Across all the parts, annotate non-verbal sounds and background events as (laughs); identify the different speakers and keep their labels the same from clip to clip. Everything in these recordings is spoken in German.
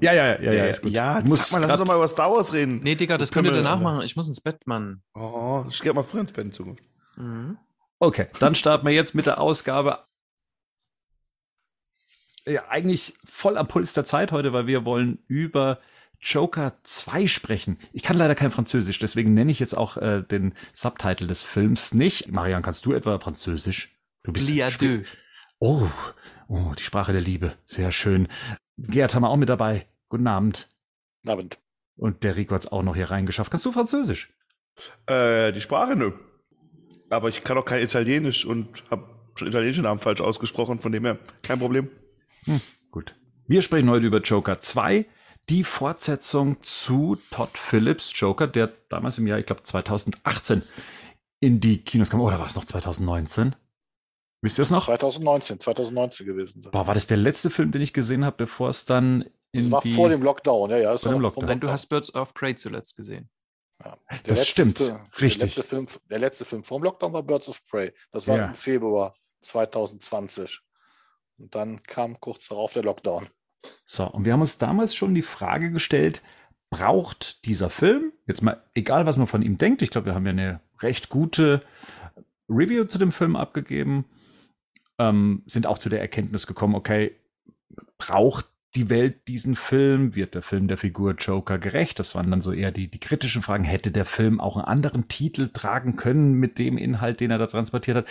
Speaker 1: Ja, ja, ja, ja, ja, ist gut.
Speaker 2: Ja, sag mal, lass uns doch mal über Star Wars reden.
Speaker 3: Nee, Digga, das
Speaker 2: können
Speaker 3: könnt ihr
Speaker 2: wir-
Speaker 3: danach machen. Ich muss ins Bett, Mann.
Speaker 2: Oh, ich geh mal früher ins Bett in Zukunft.
Speaker 3: Mhm.
Speaker 1: Okay, dann starten wir jetzt mit der Ausgabe. Ja, eigentlich voll am Puls der Zeit heute, weil wir wollen über Joker 2 sprechen. Ich kann leider kein Französisch, deswegen nenne ich jetzt auch äh, den Subtitle des Films nicht. Marian, kannst du etwa Französisch? Du
Speaker 3: Lia
Speaker 1: Sp-
Speaker 3: deux.
Speaker 1: Oh, oh, die Sprache der Liebe. Sehr schön. Gerd haben wir auch mit dabei. Guten Abend.
Speaker 4: Abend.
Speaker 1: Und der Rico hat's auch noch hier reingeschafft. Kannst du Französisch?
Speaker 2: Äh, die Sprache, nö. Aber ich kann auch kein Italienisch und habe schon italienische Namen falsch ausgesprochen, von dem her kein Problem.
Speaker 1: Gut. Wir sprechen heute über Joker 2, die Fortsetzung zu Todd Phillips Joker, der damals im Jahr, ich glaube 2018 in die Kinos kam. Oder war es noch 2019? Wisst ihr es noch?
Speaker 4: 2019, 2019 gewesen sein.
Speaker 1: Boah, war das der letzte Film, den ich gesehen habe, bevor es dann in
Speaker 4: Das war
Speaker 1: die...
Speaker 4: vor dem Lockdown, ja, ja. Das
Speaker 1: Vor dem Lockdown.
Speaker 3: Nein, du hast Birds of Prey zuletzt gesehen.
Speaker 4: Ja. Der
Speaker 1: Das
Speaker 4: letzte
Speaker 1: stimmt,
Speaker 4: Film-
Speaker 1: richtig.
Speaker 4: Der letzte, Film, der letzte Film vor dem Lockdown war Birds of Prey. Das war
Speaker 1: Ja.
Speaker 4: im Februar 2020. Und dann kam kurz darauf der Lockdown.
Speaker 1: So, und wir haben uns damals schon die Frage gestellt, braucht dieser Film, jetzt mal egal, was man von ihm denkt, ich glaube, wir haben ja eine recht gute Review zu dem Film abgegeben, ähm, sind auch zu der Erkenntnis gekommen, okay, braucht die Welt diesen Film? Wird der Film der Figur Joker gerecht? Das waren dann so eher die, die kritischen Fragen. Hätte der Film auch einen anderen Titel tragen können mit dem Inhalt, den er da transportiert hat?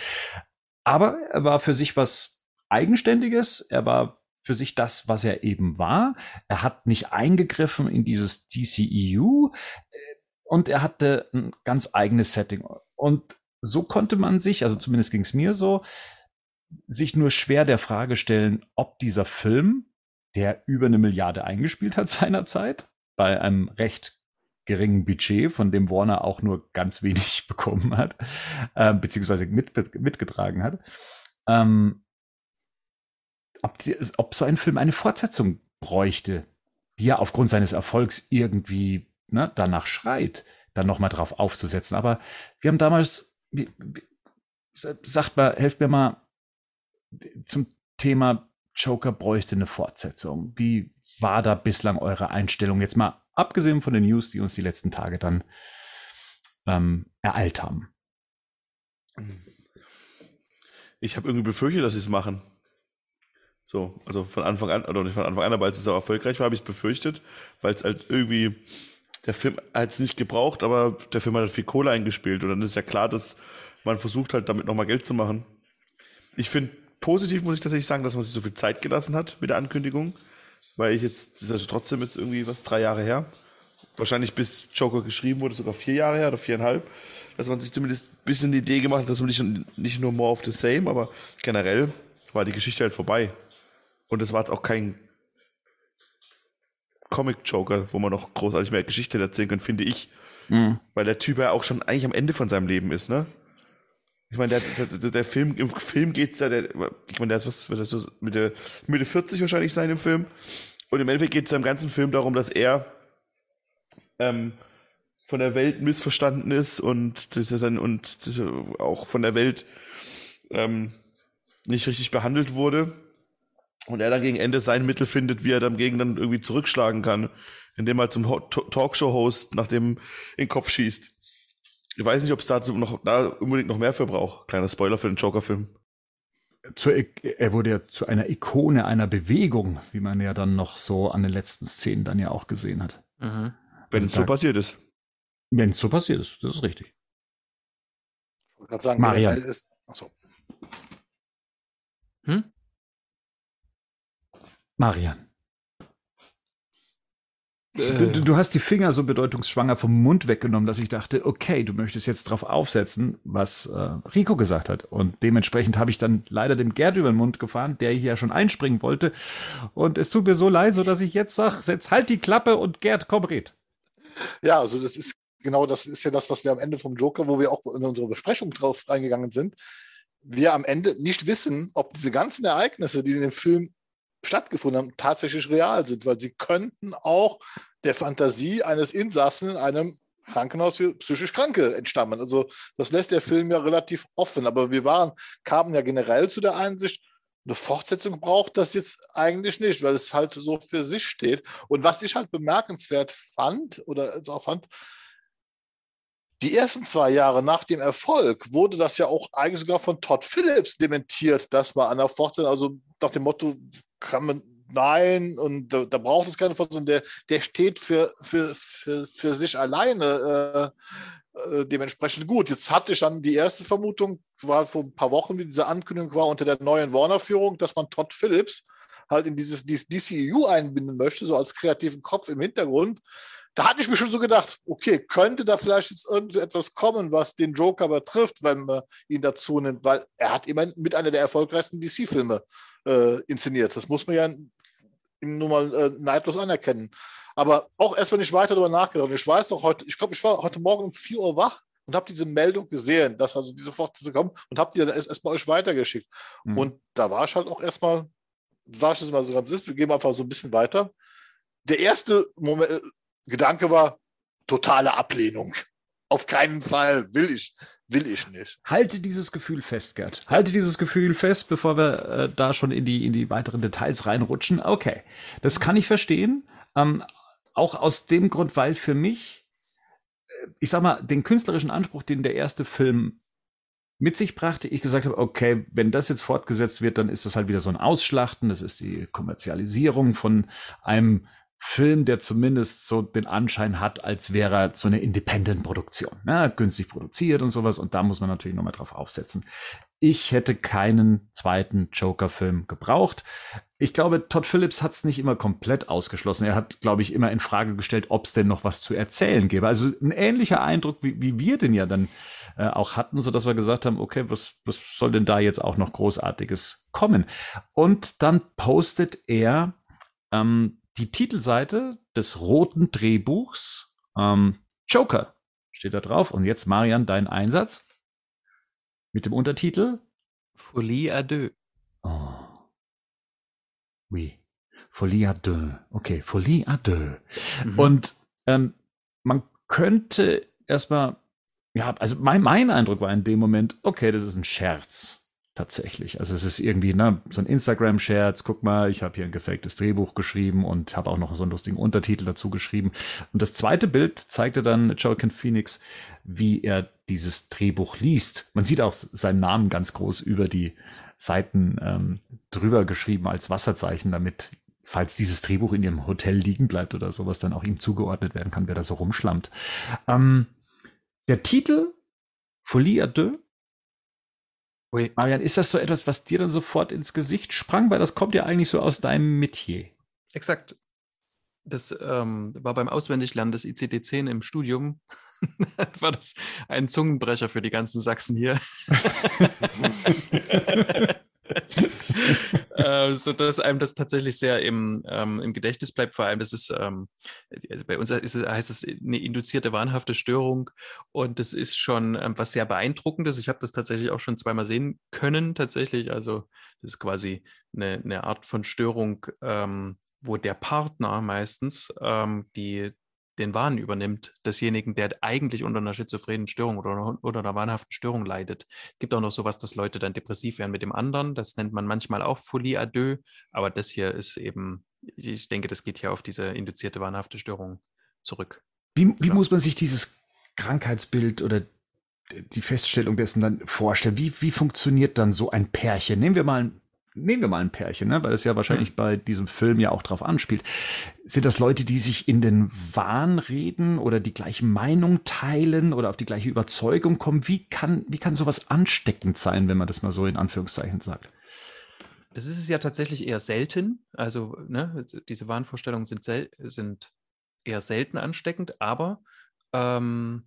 Speaker 1: Aber er war für sich was Eigenständiges. Er war für sich das, was er eben war. Er hat nicht eingegriffen in dieses DCEU und er hatte ein ganz eigenes Setting. Und so konnte man sich, also zumindest ging es mir so, sich nur schwer der Frage stellen, ob dieser Film, der über eine Milliarde eingespielt hat (laughs) seinerzeit, bei einem recht geringen Budget, von dem Warner auch nur ganz wenig (laughs) bekommen hat, äh, beziehungsweise mit, mitgetragen hat, ähm, ob, die, ob so ein Film eine Fortsetzung bräuchte, die ja aufgrund seines Erfolgs irgendwie ne, danach schreit, dann nochmal drauf aufzusetzen. Aber wir haben damals, sagt mal, helft mir mal zum Thema Joker bräuchte eine Fortsetzung. Wie war da bislang eure Einstellung? Jetzt mal abgesehen von den News, die uns die letzten Tage dann ähm, ereilt haben.
Speaker 2: Ich habe irgendwie befürchtet, dass sie es machen. So, also von Anfang an, oder nicht von Anfang an, aber als es auch erfolgreich war, habe ich es befürchtet, weil es halt irgendwie, der Film hat es nicht gebraucht, aber der Film hat halt viel Kohle eingespielt und dann ist ja klar, dass man versucht halt damit nochmal Geld zu machen. Ich finde, positiv muss ich tatsächlich sagen, dass man sich so viel Zeit gelassen hat mit der Ankündigung, weil ich jetzt, das ist also trotzdem jetzt irgendwie was, drei Jahre her, wahrscheinlich bis Joker geschrieben wurde, sogar vier Jahre her oder viereinhalb, dass man sich zumindest ein bisschen die Idee gemacht hat, dass man nicht, nicht nur more of the same, aber generell war die Geschichte halt vorbei. Und es war jetzt auch kein Comic-Joker, wo man noch großartig mehr Geschichte erzählen kann, finde ich.
Speaker 1: Mhm.
Speaker 2: Weil der Typ ja auch schon eigentlich am Ende von seinem Leben ist, ne? Ich meine, der, der, der Film, im Film geht's ja, der, ich meine, der ist was, wird das so Mitte, Mitte 40 wahrscheinlich sein im Film. Und im Endeffekt geht es ja im ganzen Film darum, dass er ähm, von der Welt missverstanden ist und, und auch von der Welt ähm, nicht richtig behandelt wurde. Und er dann gegen Ende sein Mittel findet, wie er dann gegen dann irgendwie zurückschlagen kann, indem er zum Talkshow-Host nach dem in den Kopf schießt. Ich weiß nicht, ob es dazu noch da unbedingt noch mehr für braucht. Kleiner Spoiler für den Joker-Film.
Speaker 1: Er wurde ja zu einer Ikone einer Bewegung, wie man ja dann noch so an den letzten Szenen dann ja auch gesehen hat.
Speaker 3: Mhm.
Speaker 2: Wenn
Speaker 1: Also
Speaker 2: es so passiert ist.
Speaker 1: Wenn es so passiert ist, das ist richtig.
Speaker 4: Ich wollte gerade sagen,
Speaker 1: Marian.
Speaker 4: generell ist. Achso.
Speaker 3: Hm?
Speaker 1: Marian. Du,
Speaker 3: Äh,
Speaker 1: du, hast die Finger so bedeutungsschwanger vom Mund weggenommen, dass ich dachte, okay, du möchtest jetzt drauf aufsetzen, was äh, Rico gesagt hat. Und dementsprechend habe ich dann leider dem Gerd über den Mund gefahren, der hier ja schon einspringen wollte. Und es tut mir so leid, so dass ich jetzt sage, jetzt halt die Klappe und Gerd, komm, red.
Speaker 4: Ja, also das ist genau das ist ja das, was wir am Ende vom Joker, wo wir auch in unsere Besprechung drauf reingegangen sind, wir am Ende nicht wissen, ob diese ganzen Ereignisse, die in dem Film stattgefunden haben, tatsächlich real sind, weil sie könnten auch der Fantasie eines Insassen in einem Krankenhaus für psychisch Kranke entstammen. Also das lässt der Film ja relativ offen. Aber wir waren, kamen ja generell zu der Einsicht, eine Fortsetzung braucht das jetzt eigentlich nicht, weil es halt so für sich steht. Und was ich halt bemerkenswert fand oder auch fand, die ersten zwei Jahre nach dem Erfolg wurde das ja auch eigentlich sogar von Todd Phillips dementiert, dass man an der Fortsetzung, also nach dem Motto, kann man, nein, und da, da braucht es keine Fortsetzung, der, der steht für, für, für, für sich alleine. Äh, äh, dementsprechend gut. Jetzt hatte ich dann die erste Vermutung, war vor ein paar Wochen, wie diese Ankündigung war unter der neuen Warner-Führung, dass man Todd Phillips halt in dieses, dieses DCU einbinden möchte, so als kreativen Kopf im Hintergrund da hatte ich mir schon so gedacht, okay, könnte da vielleicht jetzt irgendetwas kommen, was den Joker betrifft, wenn man ihn dazu nimmt, weil er hat immerhin mit einer der erfolgreichsten DC-Filme äh, inszeniert. Das muss man ja nur mal äh, neidlos anerkennen. Aber auch erstmal nicht weiter darüber nachgedacht. Ich weiß noch heute, ich glaube, ich war heute Morgen um 4 Uhr wach und habe diese Meldung gesehen, dass also diese Fortsetzung kommt und habe die dann erstmal euch weitergeschickt. Mhm. Und da war ich halt auch erstmal, sage ich es mal so ganz ist, wir gehen einfach so ein bisschen weiter. Der erste Moment, Gedanke war, totale Ablehnung. Auf keinen Fall will ich, will ich nicht.
Speaker 1: Halte dieses Gefühl fest, Gerd. Halte dieses Gefühl fest, bevor wir äh, da schon in die, in die weiteren Details reinrutschen. Okay, das kann ich verstehen. Ähm, auch aus dem Grund, weil für mich, äh, ich sag mal, den künstlerischen Anspruch, den der erste Film mit sich brachte, ich gesagt habe, okay, wenn das jetzt fortgesetzt wird, dann ist das halt wieder so ein Ausschlachten, das ist die Kommerzialisierung von einem Film, der zumindest so den Anschein hat, als wäre er so eine Independent-Produktion, ne? günstig produziert und sowas. Und da muss man natürlich nochmal drauf aufsetzen. Ich hätte keinen zweiten Joker-Film gebraucht. Ich glaube, Todd Phillips hat es nicht immer komplett ausgeschlossen. Er hat, glaube ich, immer in Frage gestellt, ob es denn noch was zu erzählen gäbe. Also ein ähnlicher Eindruck, wie, wie wir den ja dann äh, auch hatten, so dass wir gesagt haben, okay, was, was soll denn da jetzt auch noch Großartiges kommen? Und dann postet er ähm, die Titelseite des roten Drehbuchs. Ähm, Joker steht da drauf. Und jetzt, Marian, dein Einsatz mit dem Untertitel
Speaker 3: Folie à deux.
Speaker 1: Oh. Oui. Folie à deux. Okay, Folie à deux. Mhm. Und ähm, man könnte erstmal, ja, also mein, mein Eindruck war in dem Moment, okay, das ist ein Scherz tatsächlich. Also es ist irgendwie ne, so ein Instagram-Scherz, guck mal, ich habe hier ein gefaktes Drehbuch geschrieben und habe auch noch so einen lustigen Untertitel dazu geschrieben. Und das zweite Bild zeigte dann Joaquin Phoenix, wie er dieses Drehbuch liest. Man sieht auch seinen Namen ganz groß über die Seiten ähm, drüber geschrieben als Wasserzeichen, damit, falls dieses Drehbuch in ihrem Hotel liegen bleibt oder sowas, dann auch ihm zugeordnet werden kann, wer da so rumschlammt. Ähm, der Titel Folie à deux Ui. Marian, ist das so etwas, was dir dann sofort ins Gesicht sprang? Weil das kommt ja eigentlich so aus deinem Metier.
Speaker 3: Exakt. Das ähm, war beim Auswendiglernen des ICD-10 im Studium. (laughs) war das ein Zungenbrecher für die ganzen Sachsen hier. (laughs) (laughs) äh, so dass einem das tatsächlich sehr im, ähm, im Gedächtnis bleibt. Vor allem, das ist, ähm, also bei uns ist heißt es eine induzierte wahnhafte Störung und das ist schon ähm, was sehr beeindruckendes. Ich habe das tatsächlich auch schon zweimal sehen können, tatsächlich. Also, das ist quasi eine, eine Art von Störung, ähm, wo der Partner meistens ähm, die den Wahn übernimmt, desjenigen, der eigentlich unter einer schizophrenen Störung oder unter einer wahnhaften Störung leidet. Es gibt auch noch sowas, dass Leute dann depressiv werden mit dem anderen. Das nennt man manchmal auch Folie à deux. Aber das hier ist eben, ich denke, das geht hier auf diese induzierte wahnhafte Störung zurück.
Speaker 1: Wie, wie muss man sich dieses Krankheitsbild oder die Feststellung dessen dann vorstellen? Wie, wie funktioniert dann so ein Pärchen? Nehmen wir mal ein nehmen wir mal ein Pärchen, ne? weil es ja wahrscheinlich mhm. bei diesem Film ja auch drauf anspielt. Sind das Leute, die sich in den Wahn reden oder die gleiche Meinung teilen oder auf die gleiche Überzeugung kommen? Wie kann, wie kann sowas ansteckend sein, wenn man das mal so in Anführungszeichen sagt?
Speaker 3: Das ist es ja tatsächlich eher selten. Also ne, diese Wahnvorstellungen sind, sind eher selten ansteckend, aber ähm,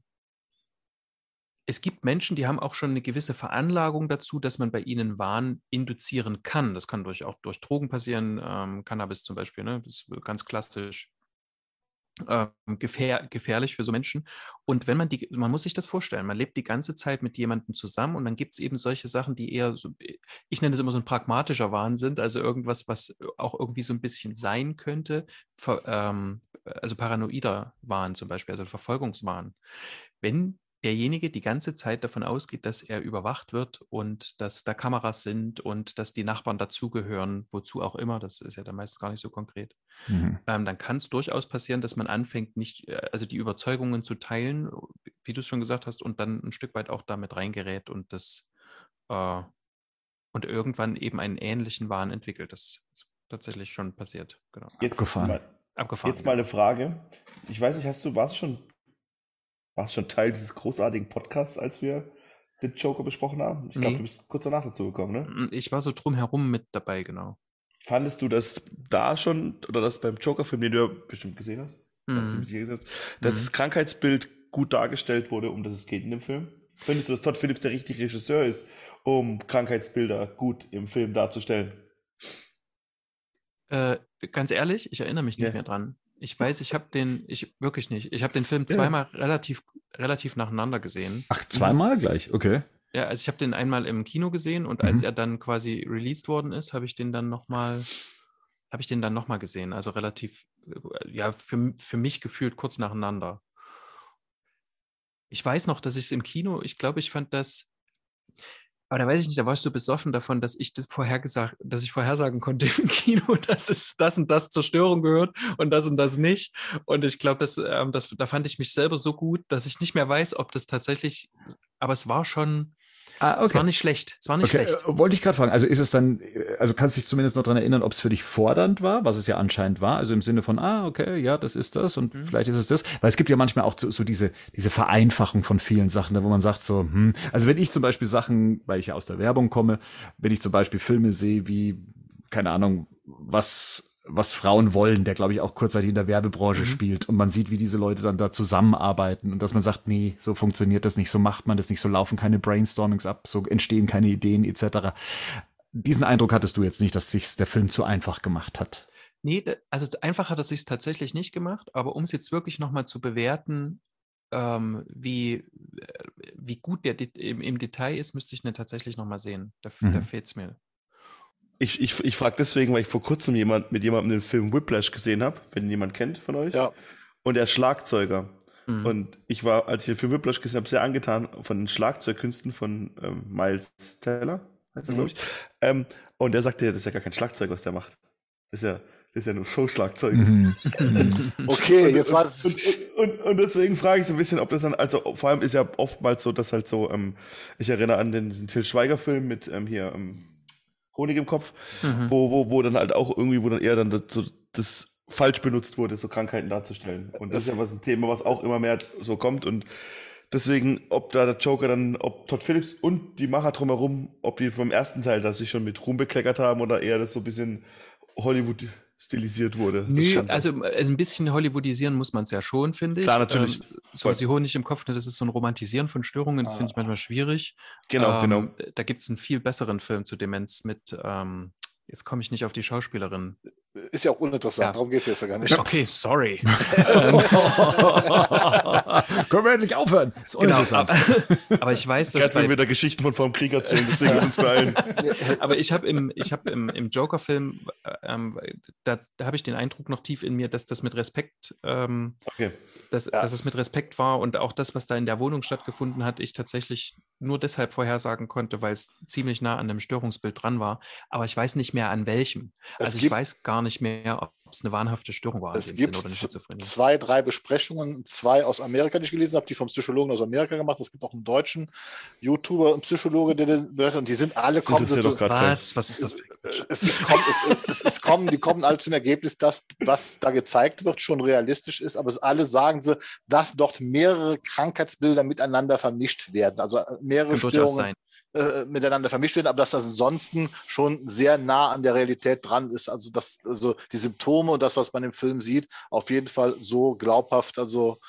Speaker 3: es gibt Menschen, die haben auch schon eine gewisse Veranlagung dazu, dass man bei ihnen Wahn induzieren kann. Das kann durch, auch durch Drogen passieren, ähm, Cannabis zum Beispiel, ne? das ist ganz klassisch ähm, gefähr gefährlich für so Menschen. Und wenn man die, man muss sich das vorstellen, man lebt die ganze Zeit mit jemandem zusammen und dann gibt es eben solche Sachen, die eher so, ich nenne es immer so ein pragmatischer Wahn sind, also irgendwas, was auch irgendwie so ein bisschen sein könnte, ver, ähm, also paranoider Wahn zum Beispiel, also Verfolgungswahn. Wenn derjenige die ganze Zeit davon ausgeht, dass er überwacht wird und dass da Kameras sind und dass die Nachbarn dazugehören, wozu auch immer, das ist ja dann meistens gar nicht so konkret,
Speaker 1: Mhm.
Speaker 3: ähm, dann kann es durchaus passieren, dass man anfängt, nicht, äh, also die Überzeugungen zu teilen, wie du es schon gesagt hast, und dann ein Stück weit auch damit reingerät und das äh, und irgendwann eben einen ähnlichen Wahn entwickelt. Das ist tatsächlich schon passiert. Genau.
Speaker 2: Jetzt
Speaker 1: Abgefahren.
Speaker 2: Mal,
Speaker 3: Abgefahren.
Speaker 2: jetzt mal eine Frage. Ich weiß nicht, hast du, warst schon, warst schon Teil dieses großartigen Podcasts, als wir den Joker besprochen haben? Ich glaube,
Speaker 3: Nee.
Speaker 2: du bist kurz danach dazu gekommen, ne?
Speaker 3: genau. Ich war so drumherum mit dabei, genau.
Speaker 2: Fandest du das da schon, oder das beim Joker-Film, den du ja bestimmt gesehen hast,
Speaker 3: Mhm.
Speaker 2: gesehen hast, dass
Speaker 3: Mhm.
Speaker 2: das Krankheitsbild gut dargestellt wurde, um das es geht in dem Film? Findest du, dass Todd Phillips der richtige Regisseur ist, um Krankheitsbilder gut im Film darzustellen?
Speaker 3: Äh, ganz ehrlich, ich erinnere mich nicht
Speaker 2: Ja.
Speaker 3: mehr dran. Ich weiß, ich habe den, ich wirklich nicht. Ich habe den Film
Speaker 2: Ja.
Speaker 3: zweimal relativ, relativ nacheinander gesehen.
Speaker 1: Ach, zweimal gleich, okay.
Speaker 3: Ja, also ich habe den einmal im Kino gesehen und als
Speaker 1: Mhm.
Speaker 3: er dann quasi released worden ist, habe ich den dann nochmal, habe ich den dann nochmal gesehen. Also relativ, äh, ja, für, für mich gefühlt kurz nacheinander. Ich weiß noch, dass ich es im Kino, ich glaube, ich fand das, aber da weiß ich nicht, da warst du besoffen davon, dass ich das vorhergesagt, dass ich vorhersagen konnte (laughs) im Kino, dass es das und das zur Störung gehört und das und das nicht. Und ich glaube, das, ähm, das, da fand ich mich selber so gut, dass ich nicht mehr weiß, ob das tatsächlich, aber es war schon,
Speaker 1: Ah,
Speaker 3: es war nicht schlecht. Es war nicht
Speaker 1: Okay,
Speaker 3: schlecht.
Speaker 1: äh, wollte ich gerade fragen. Also ist es dann, äh, also kannst du dich zumindest noch dran erinnern, ob es für dich fordernd war, was es ja anscheinend war. Also im Sinne von, ah, okay, ja, das ist das und
Speaker 3: Mhm.
Speaker 1: vielleicht ist es das. Weil es gibt ja manchmal auch so, so diese, diese Vereinfachung von vielen Sachen, da wo man sagt so, hm, also wenn ich zum Beispiel Sachen, weil ich ja aus der Werbung komme, wenn ich zum Beispiel Filme sehe wie, keine Ahnung, was was Frauen wollen, der glaube ich auch kurzzeitig in der Werbebranche
Speaker 3: Mhm.
Speaker 1: spielt und man sieht, wie diese Leute dann da zusammenarbeiten und dass man sagt, nee, so funktioniert das nicht, so macht man das nicht, so laufen keine Brainstormings ab, so entstehen keine Ideen etc. Diesen Eindruck hattest du jetzt nicht, dass sich der Film zu einfach gemacht hat.
Speaker 3: Nee, also einfach hat er sich tatsächlich nicht gemacht, aber um es jetzt wirklich nochmal zu bewerten, ähm, wie, äh, wie gut der im, im Detail ist, müsste ich ihn tatsächlich nochmal sehen. Da, f- da
Speaker 1: Mhm.
Speaker 3: fehlt es mir.
Speaker 2: Ich, ich, ich frage deswegen, weil ich vor kurzem jemand, mit jemandem den Film Whiplash gesehen habe, wenn ihn jemand kennt von euch.
Speaker 4: Ja.
Speaker 2: Und er ist Schlagzeuger.
Speaker 3: Mhm.
Speaker 2: Und ich war, als ich den Film Whiplash gesehen habe, sehr angetan von den Schlagzeugkünsten von ähm, Miles Teller, heißt er,
Speaker 4: Mhm.
Speaker 2: glaube ich. Ähm, und er sagte, das ist ja gar kein Schlagzeug, was der macht. Das ist ja, das ist ja nur Showschlagzeug.
Speaker 1: Mhm. (laughs)
Speaker 4: Okay, jetzt war es.
Speaker 2: Und, und, und deswegen frage ich so ein bisschen, ob das dann, also vor allem ist ja oftmals so, dass halt so, ähm, ich erinnere an den, diesen Till Schweiger-Film mit ähm, hier ähm, Honig im Kopf,
Speaker 3: Mhm.
Speaker 2: wo, wo, wo dann halt auch irgendwie, wo dann eher dann das, so, das falsch benutzt wurde, so Krankheiten darzustellen. Und das ist ja was ein Thema, was auch immer mehr so kommt. Und deswegen, ob da der Joker dann, ob Todd Phillips und die Macher drumherum, ob die vom ersten Teil das sich schon mit Ruhm bekleckert haben oder eher das so ein bisschen Hollywood stilisiert wurde.
Speaker 3: Nö, also äh, ein bisschen hollywoodisieren muss man es ja schon, finde ich.
Speaker 2: Klar, natürlich.
Speaker 3: Ähm, so was wie Honig im Kopf, ne, das ist so ein Romantisieren von Störungen, das finde ich
Speaker 4: Ah.
Speaker 3: manchmal schwierig.
Speaker 2: genau, genau.
Speaker 3: ähm, Da gibt es einen viel besseren Film zu Demenz mit, ähm, jetzt komme ich nicht auf die Schauspielerin.
Speaker 4: Ist ja auch uninteressant,
Speaker 3: Ja.
Speaker 4: darum geht es jetzt ja gar nicht.
Speaker 3: Okay, sorry. (laughs) (laughs)
Speaker 1: Können wir endlich aufhören? Ist
Speaker 3: genau,
Speaker 1: uninteressant.
Speaker 3: aber, aber ich weiß, dass
Speaker 2: Gerd will
Speaker 3: bei,
Speaker 2: wieder Geschichten von vor dem Krieg erzählen, deswegen uns beeilen. (laughs)
Speaker 3: aber ich habe im, ich hab im, im Joker-Film, äh, ähm, da, da habe ich den Eindruck noch tief in mir, dass das mit Respekt, ähm,
Speaker 2: Okay.
Speaker 3: Dass,
Speaker 4: Ja.
Speaker 3: dass es mit Respekt war und auch das, was da in der Wohnung stattgefunden hat, ich tatsächlich nur deshalb vorhersagen konnte, weil es ziemlich nah an einem Störungsbild dran war. Aber ich weiß nicht mehr an welchem.
Speaker 4: Es
Speaker 3: Also ich weiß gar nicht mehr, ob es eine wahnhafte Störung war.
Speaker 4: Es gibt zwei, drei Besprechungen, zwei aus Amerika, die ich gelesen habe, die vom Psychologen aus Amerika gemacht. Es gibt auch einen deutschen YouTuber und Psychologe, der den berichtet, und die sind alle so-
Speaker 2: doch.
Speaker 3: Was? Was ist das?
Speaker 4: es, es, kommt, es, es, es kommen, die kommen alle zum Ergebnis, dass was da gezeigt wird, schon realistisch ist, aber es alle sagen sie, dass dort mehrere Krankheitsbilder miteinander vermischt werden. Also äh, mehrere
Speaker 3: Kann
Speaker 4: Störungen
Speaker 3: sein.
Speaker 4: Äh, miteinander vermischt werden, aber dass das ansonsten schon sehr nah an der Realität dran ist. Also dass also die Symptome und das, was man im Film sieht, auf jeden Fall so glaubhaft also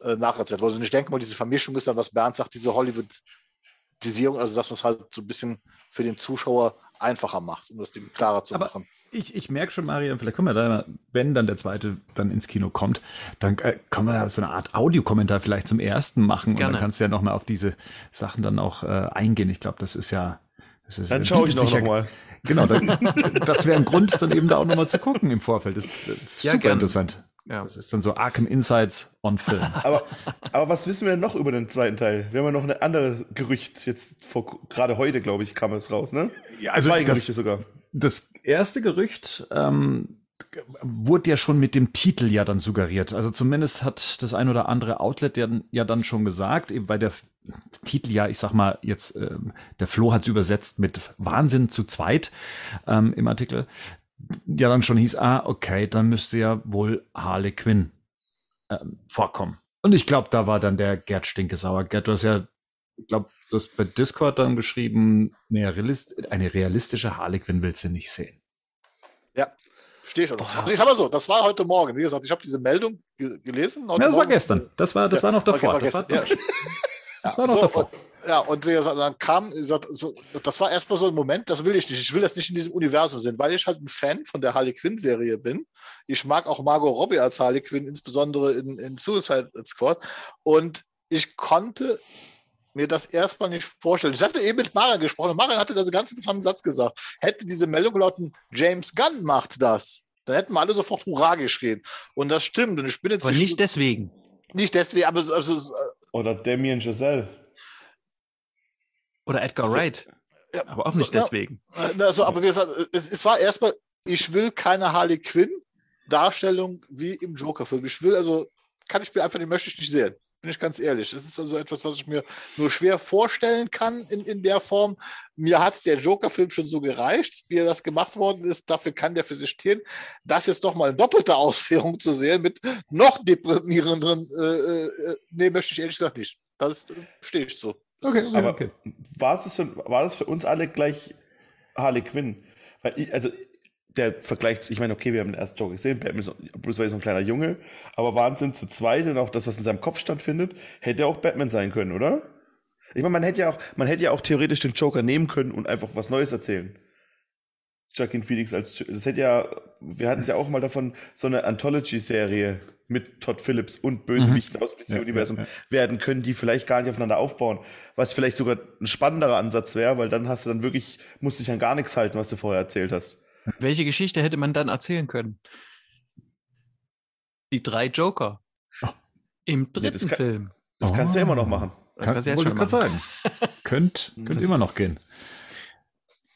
Speaker 4: äh, nacherzählt wurde. Und ich denke mal, diese Vermischung ist dann, was Bernd sagt, diese Hollywoodisierung, also das, was halt so ein bisschen für den Zuschauer einfacher macht, um das dem klarer zu
Speaker 1: Aber-
Speaker 4: machen.
Speaker 1: Ich, ich merke schon, Marian, vielleicht kommen wir da, wenn dann der zweite dann ins Kino kommt, dann äh, können wir ja so eine Art Audiokommentar vielleicht zum ersten machen und
Speaker 3: Gerne.
Speaker 1: dann kannst du ja nochmal auf diese Sachen dann auch äh, eingehen. Ich glaube, das ist ja. Das ist,
Speaker 2: Dann schaue ich noch,
Speaker 1: ja-
Speaker 2: noch mal.
Speaker 1: Genau, dann, das wäre ein Grund, dann eben da auch nochmal zu gucken im Vorfeld. Das, ist
Speaker 3: Ja,
Speaker 1: super
Speaker 3: gern.
Speaker 1: interessant.
Speaker 3: Ja.
Speaker 1: Das ist dann so Arkham Insights on Film.
Speaker 2: Aber, aber was wissen wir denn noch über den zweiten Teil? Wir haben ja noch ein anderes Gerücht, jetzt vor, gerade heute, glaube ich, kam es raus, ne?
Speaker 1: Ja, also
Speaker 2: Zwei
Speaker 1: das,
Speaker 2: Gerüchte sogar.
Speaker 1: das erste Gerücht ähm, wurde ja schon mit dem Titel ja dann suggeriert. Also zumindest hat das ein oder andere Outlet ja, ja dann schon gesagt, eben weil der Titel ja, ich sag mal jetzt, ähm, der Flo hat es übersetzt mit Wahnsinn zu zweit ähm, im Artikel, ja dann schon hieß, ah, okay, dann müsste ja wohl Harley Quinn ähm, vorkommen. Und ich glaube, da war dann der Gerd Stinkesauer. Gerd, du hast ja, ich glaube, du hast bei Discord dann geschrieben, eine, realist eine realistische Harley Quinn willst du nicht sehen.
Speaker 4: Stehe schon. Also ich sag mal so, das war heute Morgen. Wie gesagt, ich habe diese Meldung ge gelesen.
Speaker 1: Ja, das war
Speaker 4: Morgen.
Speaker 1: gestern. Das war, das war noch davor.
Speaker 4: war
Speaker 1: Das war,
Speaker 4: ja. (laughs)
Speaker 1: das war noch
Speaker 4: so,
Speaker 1: davor.
Speaker 4: Und, ja, und wie gesagt, dann kam, wie gesagt, so, das war erstmal so ein Moment, das will ich nicht. Ich will das nicht in diesem Universum sehen, weil ich halt ein Fan von der Harley Quinn-Serie bin. Ich mag auch Margot Robbie als Harley Quinn, insbesondere in, in Suicide Squad. Und ich konnte mir das erstmal nicht vorstellen. Ich hatte eben mit Marian gesprochen und Marian hatte das ganz interessanten Satz gesagt. Hätte diese Meldung gelauten, James Gunn macht das, dann hätten wir alle sofort Hurra geschrien. Und das stimmt. Und ich bin jetzt
Speaker 3: Aber nicht deswegen.
Speaker 4: nicht deswegen, aber also,
Speaker 2: Oder Damien Giselle.
Speaker 3: Oder Edgar Wright.
Speaker 4: Ja,
Speaker 3: Aber auch nicht
Speaker 4: so, ja.
Speaker 3: deswegen.
Speaker 4: Äh, Also, aber wie gesagt, es, es war erstmal, ich will keine Harley Quinn-Darstellung wie im Joker-Film. Ich will also, kann ich mir einfach, die möchte ich nicht sehen. Bin ich ganz ehrlich. Es ist also etwas, was ich mir nur schwer vorstellen kann in, in der Form. Mir hat der Joker-Film schon so gereicht, wie er das gemacht worden ist. Dafür kann der für sich stehen. Das jetzt nochmal in doppelter Ausführung zu sehen mit noch deprimierenderen, äh, äh, nee, möchte ich ehrlich gesagt nicht. Das äh, stehe ich zu.
Speaker 1: Okay, okay,
Speaker 2: Aber
Speaker 1: okay.
Speaker 2: war, es so, war das für uns alle gleich Harley Quinn? Weil ich, also der Vergleich, ich meine, okay, wir haben den ersten Joker gesehen, Batman ist, Bruce Wayne ist so ein kleiner Junge, aber Wahnsinn zu zweit und auch das, was in seinem Kopf stattfindet, hätte auch Batman sein können, oder? Ich meine, man hätte ja auch, man hätte ja auch theoretisch den Joker nehmen können und einfach was Neues erzählen. Joaquin Phoenix als, das hätte ja, wir hatten es ja auch mal davon, so eine Anthology-Serie mit Todd Phillips und Bösewichten aus dem
Speaker 1: Ja,
Speaker 2: DC-Universum
Speaker 1: ja, ja.
Speaker 2: werden können, die vielleicht gar nicht aufeinander aufbauen. Was vielleicht sogar ein spannenderer Ansatz wäre, weil dann hast du dann wirklich, musst dich an gar nichts halten, was du vorher erzählt hast.
Speaker 3: Welche Geschichte hätte man dann erzählen können? Die drei Joker. Im dritten
Speaker 2: das kann-
Speaker 3: Film.
Speaker 2: Das kannst du ja immer noch machen.
Speaker 3: Das kannst du jetzt
Speaker 1: wollte
Speaker 3: schon
Speaker 1: ich gerade
Speaker 3: machen.
Speaker 1: sagen. (laughs) Könnt, könnt immer noch gehen.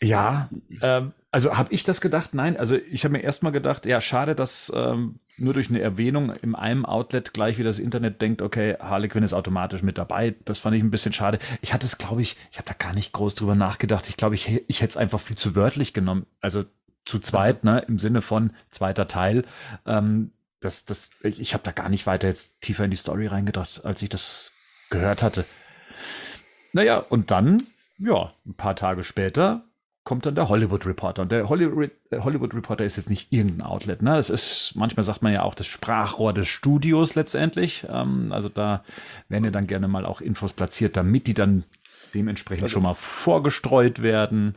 Speaker 1: Ja, ähm, also habe ich das gedacht? Nein, also ich habe mir erstmal gedacht, ja, schade, dass ähm, nur durch eine Erwähnung in einem Outlet gleich wie das Internet denkt, okay, Harley Quinn ist automatisch mit dabei. Das fand ich ein bisschen schade. Ich hatte es, glaube ich, ich habe da gar nicht groß drüber nachgedacht. Ich glaube, ich, ich hätte es einfach viel zu wörtlich genommen. Also zu zweit, ne, im Sinne von zweiter Teil. Ähm, das, das, ich, ich habe da gar nicht weiter jetzt tiefer in die Story reingedacht, als ich das gehört hatte. Naja, und dann, ja, ein paar Tage später kommt dann der Hollywood Reporter. Und der Hollywood, der Hollywood Reporter ist jetzt nicht irgendein Outlet. Ne? Das ist, manchmal sagt man ja auch das Sprachrohr des Studios letztendlich. Ähm, also da werden ja dann gerne mal auch Infos platziert, damit die dann dementsprechend
Speaker 2: Also-
Speaker 1: schon mal vorgestreut werden.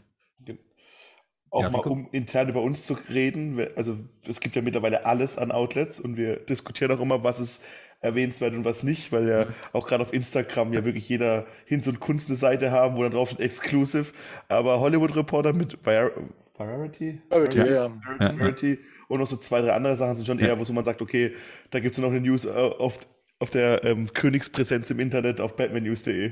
Speaker 2: Auch
Speaker 1: Ja,
Speaker 2: mal, um intern über uns zu reden. Also es gibt ja mittlerweile alles an Outlets und wir diskutieren auch immer, was ist erwähnenswert und was nicht, weil ja auch gerade auf Instagram ja wirklich jeder Hinz und Kunst eine Seite haben, wo dann drauf steht Exclusive. Aber Hollywood Reporter mit Var Variety?
Speaker 4: Variety, ja, ja.
Speaker 2: Variety, Variety und noch so zwei, drei andere Sachen sind schon eher, wo so man sagt, okay, da gibt es noch eine News äh, auf, auf der ähm, Königspräsenz im Internet auf batmannews.de.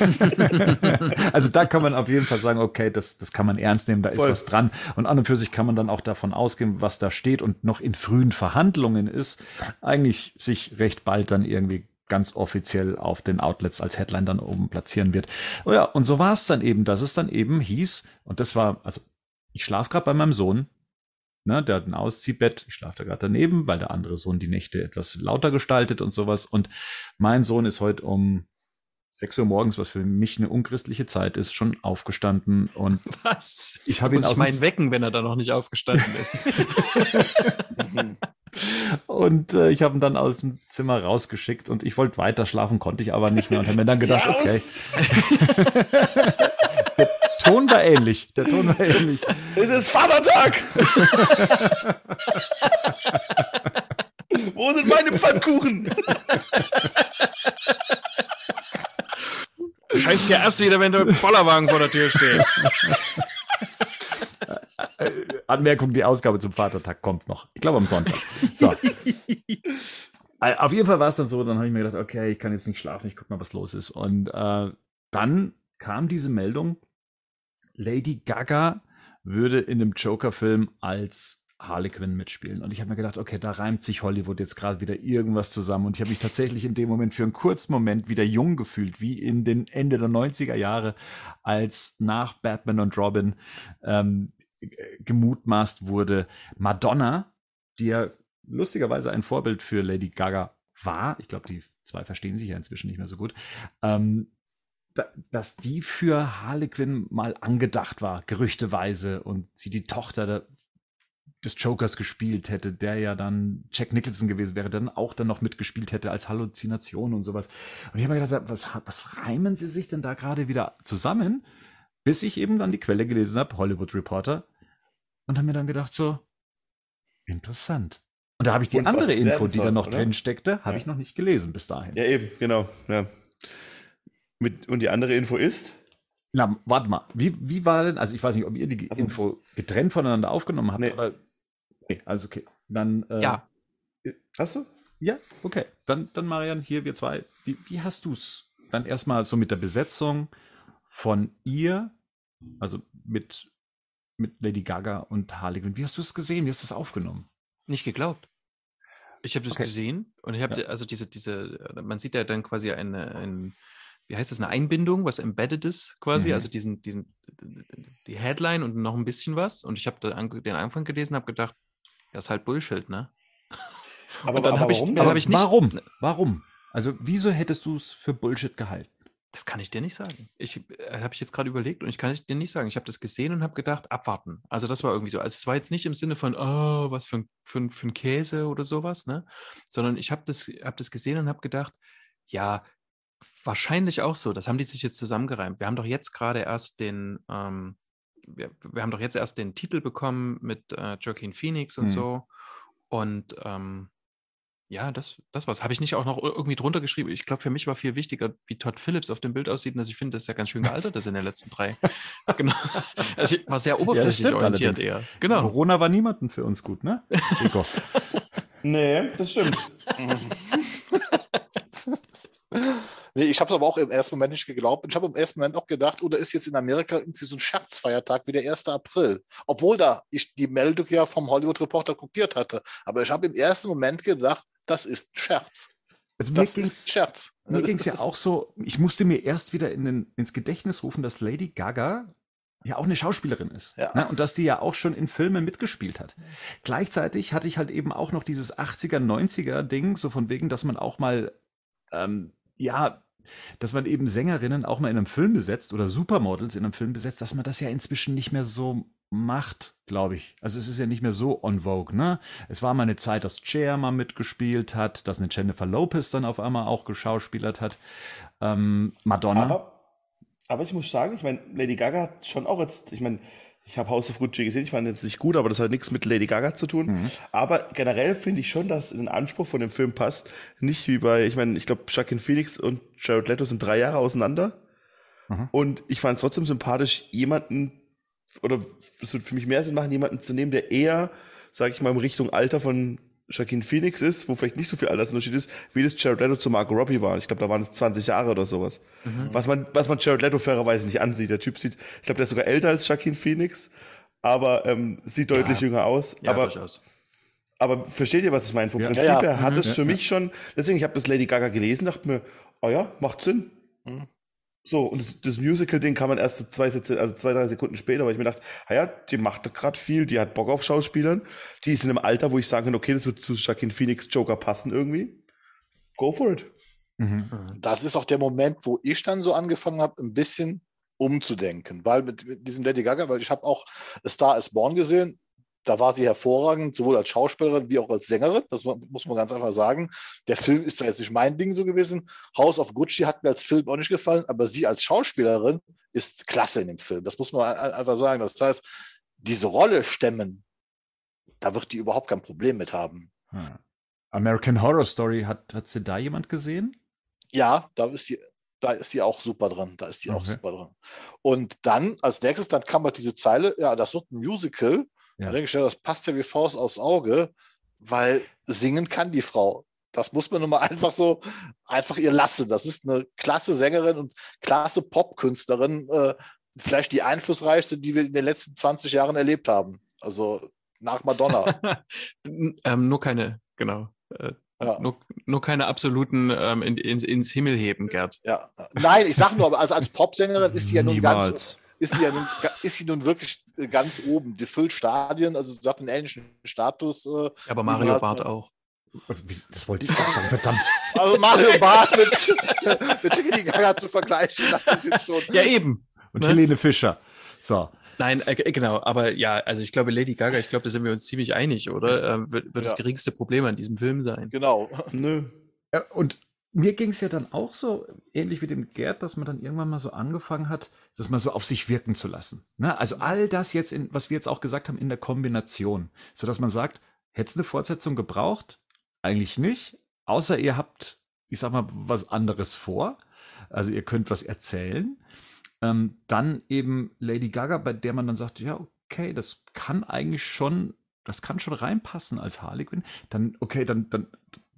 Speaker 2: (laughs)
Speaker 1: also da kann man auf jeden Fall sagen, okay, das, das kann man ernst nehmen, da ist
Speaker 2: Voll.
Speaker 1: was dran. Und an und für sich kann man dann auch davon ausgehen, was da steht und noch in frühen Verhandlungen ist, eigentlich sich recht bald dann irgendwie ganz offiziell auf den Outlets als Headline dann oben platzieren wird. Oh ja, und so war es dann eben, dass es dann eben hieß, und das war, also ich schlafe gerade bei meinem Sohn, ne, der hat ein Ausziehbett, ich schlafe da gerade daneben, weil der andere Sohn die Nächte etwas lauter gestaltet und sowas. Und mein Sohn ist heute um 6 Uhr morgens, was für mich eine unchristliche Zeit ist, schon aufgestanden und (laughs)
Speaker 3: Was?
Speaker 1: ich habe ihn aus
Speaker 3: meinen wecken, wenn er da noch nicht aufgestanden ist. (laughs) (laughs)
Speaker 1: Und äh, ich habe ihn dann aus dem Zimmer rausgeschickt und ich wollte weiter schlafen, konnte ich aber nicht mehr und habe mir dann gedacht, okay! Ton war ähnlich, der Ton war ähnlich.
Speaker 2: Es ist Vatertag! Wo sind meine Pfannkuchen?
Speaker 3: Du scheißt ja erst wieder, wenn der Bollerwagen vor der Tür steht.
Speaker 1: Anmerkung, die Ausgabe zum Vatertag kommt noch. Ich glaube am Sonntag. So. Auf jeden Fall war es dann so, dann habe ich mir gedacht, okay, ich kann jetzt nicht schlafen, ich gucke mal, was los ist. Und äh, dann kam diese Meldung, Lady Gaga würde in dem Joker-Film als Harley Quinn mitspielen. Und ich habe mir gedacht, okay, da reimt sich Hollywood jetzt gerade wieder irgendwas zusammen. Und ich habe mich tatsächlich in dem Moment für einen kurzen Moment wieder jung gefühlt, wie in den Ende der 90er Jahre, als nach Batman und Robin ähm, gemutmaßt wurde, Madonna, die ja lustigerweise ein Vorbild für Lady Gaga war, ich glaube, die zwei verstehen sich ja inzwischen nicht mehr so gut, ähm, dass die für Harley Quinn mal angedacht war, gerüchteweise, und sie die Tochter des Jokers gespielt hätte, der ja dann Jack Nicholson gewesen wäre, dann auch dann noch mitgespielt hätte als Halluzination und sowas. Und ich habe mir gedacht, was, was reimen sie sich denn da gerade wieder zusammen? Bis ich eben dann die Quelle gelesen habe, Hollywood Reporter, und habe mir dann gedacht, so, interessant. Und da habe ich die und andere Info, die da noch oder? drin steckte, habe ja. ich noch nicht gelesen bis dahin.
Speaker 2: Ja, eben, genau. Ja. Mit, und die andere Info ist?
Speaker 1: Na, warte mal. Wie, wie war denn, also ich weiß nicht, ob ihr die also, Info getrennt voneinander aufgenommen habt, nee. aber Nee, also okay. Dann.
Speaker 3: Äh, ja.
Speaker 1: Hast du? Ja, okay. Dann, dann Marian, hier wir zwei. Wie, wie hast du es dann erstmal so mit der Besetzung von ihr, also mit, mit Lady Gaga und Harley Quinn, wie hast du es gesehen? Wie hast du es aufgenommen?
Speaker 3: Nicht geglaubt. Ich habe das okay. gesehen und ich habe ja. also diese, diese, man sieht ja dann quasi eine, ein, wie heißt das, eine Einbindung, was embedded ist quasi, mhm. also diesen, diesen, die Headline und noch ein bisschen was. Und ich habe den Anfang gelesen, habe gedacht, das ist halt Bullshit, ne? (laughs)
Speaker 1: Aber, dann habe ich, hab ich nicht. Warum? Warum? Also, wieso hättest du es für Bullshit gehalten?
Speaker 3: Das kann ich dir nicht sagen. Ich äh, habe ich jetzt gerade überlegt und ich kann es dir nicht sagen. Ich habe das gesehen und habe gedacht, abwarten. Also das war irgendwie so. Also es war jetzt nicht im Sinne von, oh, was für ein, für für ein Käse oder sowas, ne? Sondern ich habe das, hab das gesehen und habe gedacht, ja, wahrscheinlich auch so. Das haben die sich jetzt zusammengereimt. Wir haben doch jetzt gerade erst den, ähm, wir, wir, haben doch jetzt erst den Titel bekommen mit äh, Joaquin Phoenix und mhm. so. Und ähm, ja, das, das was. Habe ich nicht auch noch irgendwie drunter geschrieben? Ich glaube, für mich war viel wichtiger, wie Todd Phillips auf dem Bild aussieht. Und dass ich finde, das ist ja ganz schön gealtert, das in den letzten drei. (laughs) genau. Also ich war sehr oberflächlich ja, orientiert eher.
Speaker 1: Genau. Corona war niemanden für uns gut, ne?
Speaker 2: nee, das stimmt. (laughs)
Speaker 4: Nee, ich habe es aber auch im ersten Moment nicht geglaubt. Ich habe im ersten Moment auch gedacht, oder ist jetzt in Amerika irgendwie so ein Scherzfeiertag wie der 1. April. Obwohl da ich die Meldung ja vom Hollywood Reporter kopiert hatte. Aber ich habe im ersten Moment gedacht, das ist ein Scherz.
Speaker 1: Also mir das ist Scherz. Mir ging es ja auch so, ich musste mir erst wieder in den, ins Gedächtnis rufen, dass Lady Gaga ja auch eine Schauspielerin ist. Ja. Ne? Und dass die ja auch schon in Filmen mitgespielt hat. Gleichzeitig hatte ich halt eben auch noch dieses 80er, 90er Ding, so von wegen, dass man auch mal ähm, ja, dass man eben Sängerinnen auch mal in einem Film besetzt oder Supermodels in einem Film besetzt, dass man das ja inzwischen nicht mehr so macht, glaube ich. Also es ist ja nicht mehr so on vogue, ne? Es war mal eine Zeit, dass Cher mal mitgespielt hat, dass eine Jennifer Lopez dann auf einmal auch geschauspielert hat. Ähm, Madonna.
Speaker 2: Aber, aber ich muss sagen, ich meine, Lady Gaga hat schon auch jetzt, ich meine, ich habe House of Gucci gesehen, ich fand jetzt nicht gut, aber das hat nichts mit Lady Gaga zu tun. Mhm. Aber generell finde ich schon, dass in den Anspruch von dem Film passt. Nicht wie bei, ich meine, ich glaube, Joaquin Phoenix und Jared Leto sind drei Jahre auseinander. Mhm. Und ich fand es trotzdem sympathisch, jemanden, oder es würde für mich mehr Sinn machen, jemanden zu nehmen, der eher, sage ich mal, in Richtung Alter von Joaquin Phoenix ist, wo vielleicht nicht so viel Altersunterschied ist, wie das Jared Leto zu Marco Robbie war. Ich glaube, da waren es 20 Jahre oder sowas. Mhm. Was man, was man Jared Leto fairerweise nicht ansieht. Der Typ sieht, ich glaube, der ist sogar älter als Joaquin Phoenix, aber ähm, sieht deutlich ja. jünger aus. Ja, aber, durchaus. aber versteht ihr, was ich meine? Vom ja. Prinzip her hat mhm. es für mich schon, deswegen, ich habe das Lady Gaga gelesen, dachte mir, oh ja, macht Sinn. Mhm. So, und das, das Musical-Ding kann man erst zwei, also zwei, drei Sekunden später, weil ich mir dachte, ja, die macht gerade viel, die hat Bock auf Schauspielern, die ist in einem Alter, wo ich sagen kann, okay, das wird zu Joaquin Phoenix Joker passen irgendwie. Go for it.
Speaker 4: Mhm. Das ist auch der Moment, wo ich dann so angefangen habe, ein bisschen umzudenken, weil mit, mit diesem Lady Gaga, weil ich habe auch A Star is Born gesehen, da war sie hervorragend, sowohl als Schauspielerin wie auch als Sängerin. Das muss man ganz einfach sagen. Der Film ist ja jetzt nicht mein Ding so gewesen. House of Gucci hat mir als Film auch nicht gefallen, aber sie als Schauspielerin ist klasse in dem Film. Das muss man einfach sagen. Das heißt, diese Rolle stemmen, da wird die überhaupt kein Problem mit haben. Hm.
Speaker 1: American Horror Story, hat, hat sie da jemand gesehen?
Speaker 4: Ja, da ist sie da ist sie auch super drin. Da ist sie okay. auch super drin. Und dann als nächstes, dann kam halt diese Zeile, ja, das wird ein Musical Ja. Ich, das passt ja wie Faust aufs Auge, weil singen kann die Frau. Das muss man nun mal (laughs) einfach so, einfach ihr lassen. Das ist eine klasse Sängerin und klasse Popkünstlerin. Äh, vielleicht die einflussreichste, die wir in den letzten 20 Jahren erlebt haben. Also nach Madonna. (laughs)
Speaker 3: ähm, nur keine, genau. Äh, ja. nur, nur, keine absoluten ähm, in, in, ins Himmel heben, Gerd.
Speaker 4: Ja. Nein, ich sage nur, also als Popsängerin ist sie ja nun Niemals. ganz ist sie ja nun, ist sie nun wirklich äh, ganz oben. Die füllt Stadien, also sie hat einen ähnlichen Status. Äh,
Speaker 3: aber Mario hat, Barth auch.
Speaker 1: Das wollte ich auch sagen, verdammt. (laughs)
Speaker 4: Also Mario Barth mit, (laughs) mit Lady Gaga zu vergleichen, das ist
Speaker 3: schon. Ja, eben.
Speaker 1: Und ne? Helene Fischer. So.
Speaker 3: Nein, äh, genau, aber ja, also ich glaube, Lady Gaga, ich glaube, da sind wir uns ziemlich einig, oder? Äh, wird, wird ja. das geringste Problem an diesem Film sein.
Speaker 4: Genau.
Speaker 1: Nö. Und mir ging es ja dann auch so, ähnlich wie dem Gerd, dass man dann irgendwann mal so angefangen hat, das mal so auf sich wirken zu lassen. Ne? Also all das jetzt, in, was wir jetzt auch gesagt haben, in der Kombination, sodass man sagt, hätte es eine Fortsetzung gebraucht? Eigentlich nicht, außer ihr habt, ich sag mal, was anderes vor. Also ihr könnt was erzählen. Ähm, dann eben Lady Gaga, bei der man dann sagt, ja, okay, das kann eigentlich schon, das kann schon reinpassen als Harley Quinn. Dann, okay, dann, dann,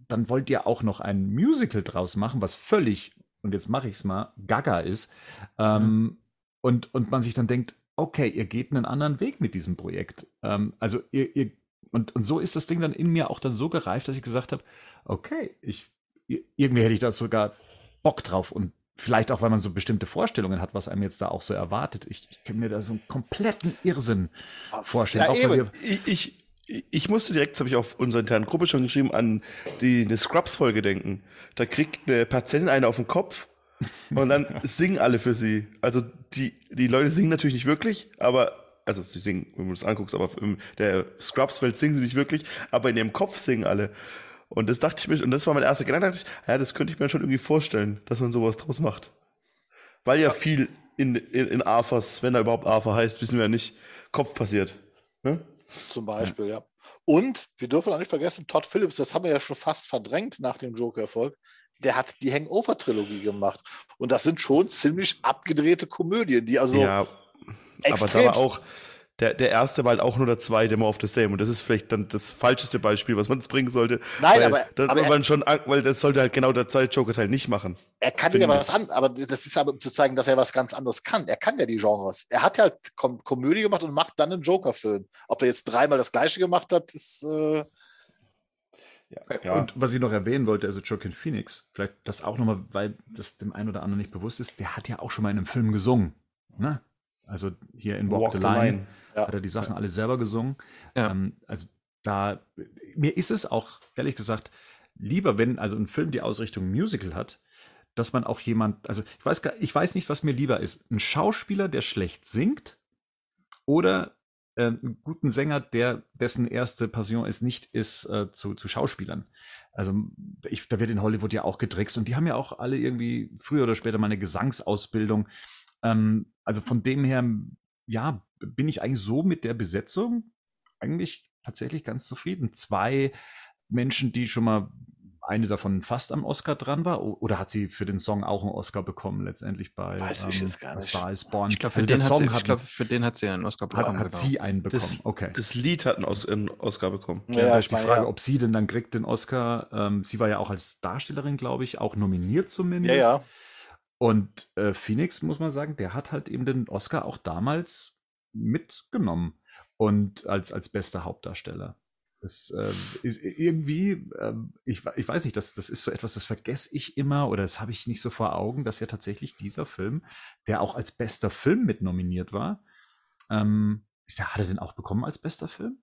Speaker 1: dann wollt ihr auch noch ein Musical draus machen, was völlig, und jetzt mache ich es mal, Gaga ist. Ähm, mhm. und, und man sich dann denkt, okay, ihr geht einen anderen Weg mit diesem Projekt. Ähm, also ihr, ihr und, und so ist das Ding dann in mir auch dann so gereift, dass ich gesagt habe, okay, ich irgendwie hätte ich da sogar Bock drauf und vielleicht auch, weil man so bestimmte Vorstellungen hat, was einem jetzt da auch so erwartet. Ich, ich kann mir da so einen kompletten Irrsinn vorstellen. Ja,
Speaker 2: ich, ich, ich musste direkt, das habe ich auf unserer internen Gruppe schon geschrieben, an die eine Scrubs-Folge denken. Da kriegt eine Patientin eine auf den Kopf und dann (laughs) singen alle für sie. Also die, die Leute singen natürlich nicht wirklich, aber also sie singen, wenn du es anguckst, aber in der Scrubs-Welt singen sie nicht wirklich, aber in ihrem Kopf singen alle. Und das dachte ich mir, und das war mein erster Gedanke, dachte ich, ja, das könnte ich mir schon irgendwie vorstellen, dass man sowas draus macht. Weil ja viel in, in, in AFAs, wenn er überhaupt AFA heißt, wissen wir ja nicht, Kopf passiert. Ne?
Speaker 4: Zum Beispiel, ja. ja. Und wir dürfen auch nicht vergessen, Todd Phillips, das haben wir ja schon fast verdrängt nach dem Joker-Erfolg, der hat die Hangover-Trilogie gemacht. Und das sind schon ziemlich abgedrehte Komödien, die also. Ja,
Speaker 2: aber da war auch, der, der erste war halt auch nur der zweite More of the Same. Und das ist vielleicht dann das falscheste Beispiel, was man jetzt bringen sollte.
Speaker 4: Nein,
Speaker 2: weil
Speaker 4: aber,
Speaker 2: dann,
Speaker 4: aber
Speaker 2: man schon, weil das sollte halt genau der zweite Joker-Teil nicht machen.
Speaker 4: Er kann ja was an, aber das ist aber um zu zeigen, dass er was ganz anderes kann. Er kann ja die Genres. Er hat ja halt Kom Komödie gemacht und macht dann einen Joker-Film. Ob er jetzt dreimal das gleiche gemacht hat, ist. Äh
Speaker 1: ja, ja. Und was ich noch erwähnen wollte, also Joaquin Phoenix, vielleicht das auch nochmal, weil das dem einen oder anderen nicht bewusst ist, der hat ja auch schon mal in einem Film gesungen. Ne? Also hier in Walk, Walk the, the Line. Line ja. hat er die Sachen alle selber gesungen. Ja. Ähm, also da, mir ist es auch, ehrlich gesagt, lieber, wenn also ein Film die Ausrichtung Musical hat, dass man auch jemand, also ich weiß, ich weiß nicht, was mir lieber ist. Ein Schauspieler, der schlecht singt oder äh, einen guten Sänger, der dessen erste Passion es nicht ist, äh, zu, zu Schauspielern. Also ich, da wird in Hollywood ja auch getrickst und die haben ja auch alle irgendwie früher oder später mal eine Gesangsausbildung. Ähm, also von dem her, ja, bin ich eigentlich so mit der Besetzung eigentlich tatsächlich ganz zufrieden. Zwei Menschen, die schon mal eine davon fast am Oscar dran war, oder hat sie für den Song auch einen Oscar bekommen letztendlich bei
Speaker 4: Weiß ich ähm, gar nicht.
Speaker 1: Star is Born?
Speaker 3: Ich glaube, für, also den hat sie, glaub, für den hat sie einen Oscar
Speaker 1: bekommen. Hat, hat genau. sie einen bekommen?
Speaker 2: Das, okay. Das Lied hat einen, Os einen Oscar bekommen.
Speaker 1: Ja, ja ist die Frage, ja. ob sie denn dann kriegt den Oscar. Ähm, sie war ja auch als Darstellerin, glaube ich, auch nominiert zumindest.
Speaker 4: Ja, ja.
Speaker 1: Und äh, Phoenix, muss man sagen, der hat halt eben den Oscar auch damals mitgenommen und als, als bester Hauptdarsteller. Das äh, ist irgendwie, äh, ich, ich weiß nicht, das, das ist so etwas, das vergesse ich immer oder das habe ich nicht so vor Augen, dass ja tatsächlich dieser Film, der auch als bester Film mit nominiert war, ähm, ist der, hat er den auch bekommen als bester Film?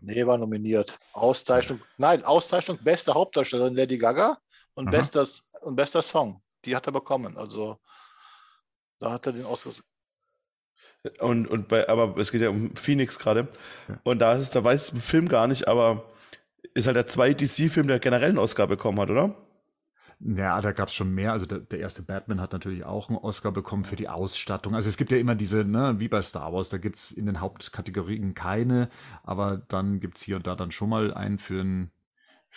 Speaker 4: Nee, war nominiert. Auszeichnung, nein, Auszeichnung beste Hauptdarstellerin Lady Gaga und, bestes, und bester Song. Die hat er bekommen. Also da hat er den Oscar.
Speaker 2: Und, und bei, aber es geht ja um Phoenix gerade. Und da ist es, da weiß ich im Film gar nicht, aber ist halt der zweite DC-Film, der generell einen Oscar bekommen hat, oder?
Speaker 1: Ja, da gab es schon mehr. Also der, der, erste Batman hat natürlich auch einen Oscar bekommen für die Ausstattung. Also es gibt ja immer diese, ne, wie bei Star Wars, da gibt es in den Hauptkategorien keine, aber dann gibt es hier und da dann schon mal einen für, einen,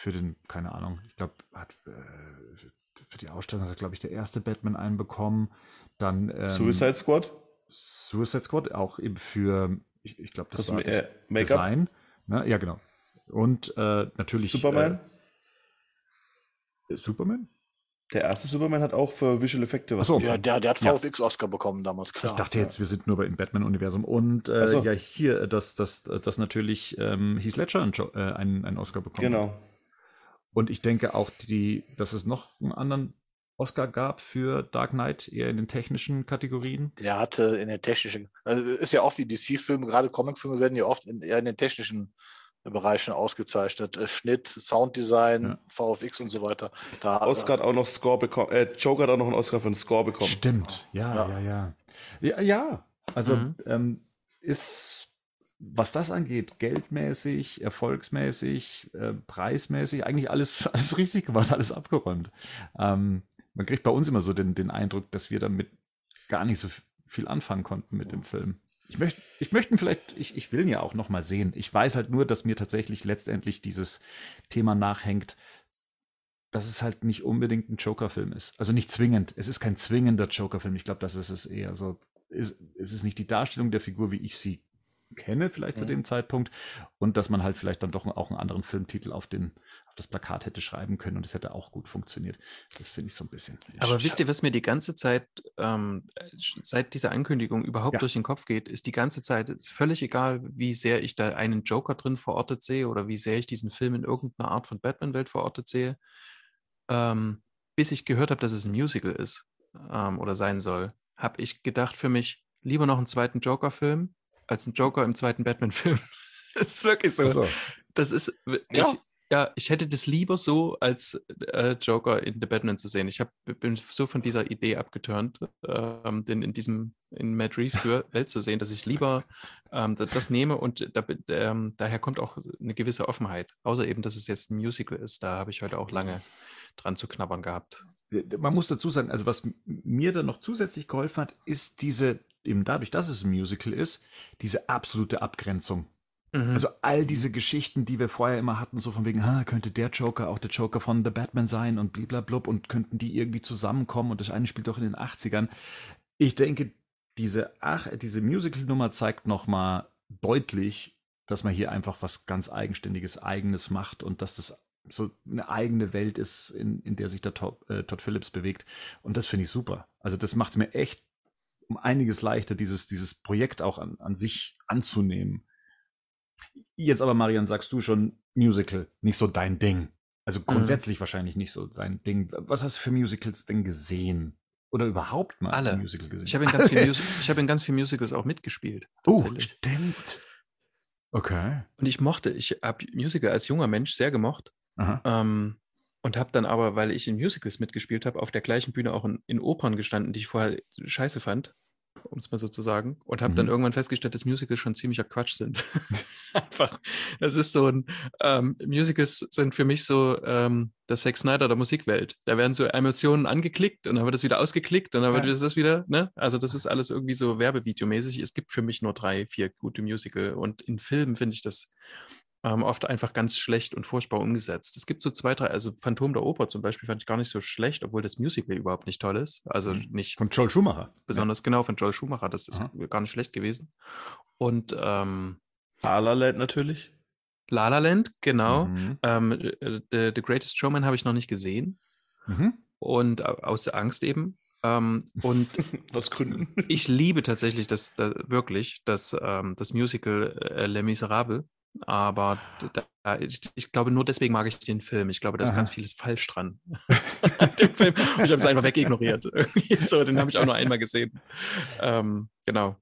Speaker 1: für den, keine Ahnung, ich glaube, hat äh, für die Ausstattung hat, glaube ich, der erste Batman einen bekommen. Dann
Speaker 2: ähm, Suicide Squad?
Speaker 1: Suicide Squad, auch eben für ich, ich glaube, das
Speaker 2: Kostüm,
Speaker 1: war das
Speaker 2: äh, Make-up?
Speaker 1: Design. Ne? Ja, genau. Und äh, natürlich.
Speaker 2: Superman?
Speaker 1: Äh, Superman?
Speaker 2: Der erste Superman hat auch für Visual Effekte was.
Speaker 1: Ach so.
Speaker 4: Ja, der, der hat
Speaker 1: Ja.
Speaker 4: VFX-Oscar bekommen damals, klar.
Speaker 1: Ich dachte jetzt, wir sind nur bei- im Batman-Universum. Und äh,
Speaker 2: so.
Speaker 1: ja, hier, dass das, das natürlich ähm, Heath Ledger einen, äh, einen, einen Oscar bekommen hat. Und ich denke auch, die, dass es noch einen anderen Oscar gab für Dark Knight, eher in den technischen Kategorien.
Speaker 4: Der hatte in den technischen, also ist ja oft die DC-Filme, gerade Comic-Filme werden ja oft in, eher in den technischen Bereichen ausgezeichnet. Äh, Schnitt, Sounddesign,
Speaker 1: Ja.
Speaker 4: VFX und so weiter. Da,
Speaker 2: Oscar hat auch noch Score bekommen. Äh, Joker hat auch noch einen Oscar für den Score bekommen.
Speaker 1: Stimmt, ja, ja,
Speaker 4: Ja.
Speaker 1: ja. Ja, ja. also
Speaker 3: Mhm.
Speaker 1: ähm, ist, was das angeht, geldmäßig, erfolgsmäßig, äh, preismäßig, eigentlich alles, (laughs) alles richtig gemacht, alles abgeräumt. Ähm, man kriegt bei uns immer so den, den Eindruck, dass wir damit gar nicht so viel anfangen konnten mit dem Film. Ich möchte, ich möchte ihn vielleicht, ich, ich will ihn ja auch noch mal sehen. Ich weiß halt nur, dass mir tatsächlich letztendlich dieses Thema nachhängt, dass es halt nicht unbedingt ein Joker-Film ist. Also nicht zwingend. Es ist kein zwingender Joker-Film. Ich glaube, das ist es eher so. Ist, es ist nicht die Darstellung der Figur, wie ich sie kenne, vielleicht zu
Speaker 4: Mhm.
Speaker 1: dem Zeitpunkt. Und dass man halt vielleicht dann doch auch einen anderen Filmtitel auf, den, auf das Plakat hätte schreiben können und es hätte auch gut funktioniert. Das finde ich so ein bisschen.
Speaker 3: Aber wisst ihr, was mir die ganze Zeit, ähm, seit dieser Ankündigung überhaupt
Speaker 1: Ja.
Speaker 3: durch den Kopf geht, ist die ganze Zeit völlig egal, wie sehr ich da einen Joker drin verortet sehe oder wie sehr ich diesen Film in irgendeiner Art von Batman-Welt verortet sehe, ähm, bis ich gehört habe, dass es ein Musical ist ähm, oder sein soll, habe ich gedacht für mich, lieber noch einen zweiten Joker-Film als einen Joker im zweiten Batman-Film. (laughs) das ist wirklich so.
Speaker 1: so.
Speaker 3: Das ist,
Speaker 4: Ja.
Speaker 3: ich, ja, ich hätte das lieber so als äh, Joker in The Batman zu sehen. Ich hab, bin so von dieser Idee abgeturnt, ähm, den in diesem, in Matt Reeves Welt zu sehen, dass ich lieber ähm, da- das nehme und da, ähm, daher kommt auch eine gewisse Offenheit. Außer eben, dass es jetzt ein Musical ist. Da habe ich heute auch lange dran zu knabbern gehabt.
Speaker 1: Man muss dazu sagen, also was mir dann noch zusätzlich geholfen hat, ist diese, eben dadurch, dass es ein Musical ist, diese absolute Abgrenzung.
Speaker 3: Mhm.
Speaker 1: Also all diese Geschichten, die wir vorher immer hatten, so von wegen, ah, könnte der Joker auch der Joker von The Batman sein und bliblablub und könnten die irgendwie zusammenkommen und das eine spielt doch in den 80ern. Ich denke, diese, ach, diese Musical-Nummer zeigt nochmal deutlich, dass man hier einfach was ganz Eigenständiges, Eigenes macht und dass das so eine eigene Welt ist, in, in der sich der Todd, äh, Todd Phillips bewegt. Und das finde ich super. Also das macht es mir echt um einiges leichter, dieses, dieses Projekt auch an, an sich anzunehmen. Jetzt aber, Marian, sagst du schon Musical, nicht so dein Ding. Also grundsätzlich wahrscheinlich nicht so dein Ding. Was hast du für Musicals denn gesehen? Oder überhaupt mal
Speaker 3: Alle.
Speaker 1: Musical gesehen?
Speaker 3: Ich habe in, ganz (laughs) ich habe in ganz vielen Musicals auch mitgespielt.
Speaker 1: Oh, stimmt. Okay.
Speaker 3: Und ich mochte, ich habe Musical als junger Mensch sehr gemocht.
Speaker 1: Aha.
Speaker 3: Ähm, und habe dann aber, weil ich in Musicals mitgespielt habe, auf der gleichen Bühne auch in, in Opern gestanden, die ich vorher scheiße fand, um es mal so zu sagen. Und habe dann
Speaker 1: Mhm.
Speaker 3: irgendwann festgestellt, dass Musicals schon ziemlicher Quatsch sind. (laughs) Einfach. Das ist so ein, ähm, Musicals sind für mich so ähm, das Zack Snyder der Musikwelt. Da werden so Emotionen angeklickt und dann wird das wieder ausgeklickt und dann wird
Speaker 1: Ja.
Speaker 3: das wieder, ne? Also das ist alles irgendwie so Werbevideomäßig. Es gibt für mich nur drei, vier gute Musical und in Filmen finde ich das ähm, oft einfach ganz schlecht und furchtbar umgesetzt. Es gibt so zwei, drei, also Phantom der Oper zum Beispiel fand ich gar nicht so schlecht, obwohl das Musical überhaupt nicht toll ist. Also
Speaker 1: Mhm.
Speaker 3: nicht
Speaker 1: Von Joel Schumacher.
Speaker 3: besonders genau von Joel Schumacher, das ist
Speaker 1: Aha.
Speaker 3: gar nicht schlecht gewesen. Und ähm,
Speaker 2: La La Land natürlich.
Speaker 3: La La Land, genau.
Speaker 1: Mhm.
Speaker 3: Ähm, äh, The, The Greatest Showman habe ich noch nicht gesehen
Speaker 1: Mhm.
Speaker 3: und au- aus der Angst eben. Ähm, und (laughs)
Speaker 2: Aus Gründen.
Speaker 3: ich liebe tatsächlich das, da, wirklich das, ähm, das Musical äh, Les Miserables. Aber da, ich, ich glaube, nur deswegen mag ich den Film. Ich glaube, da ist
Speaker 1: Aha.
Speaker 3: ganz vieles falsch dran an (laughs) dem Film. Und ich habe es einfach wegignoriert. (laughs) So, den habe ich auch nur einmal gesehen. Ähm, genau.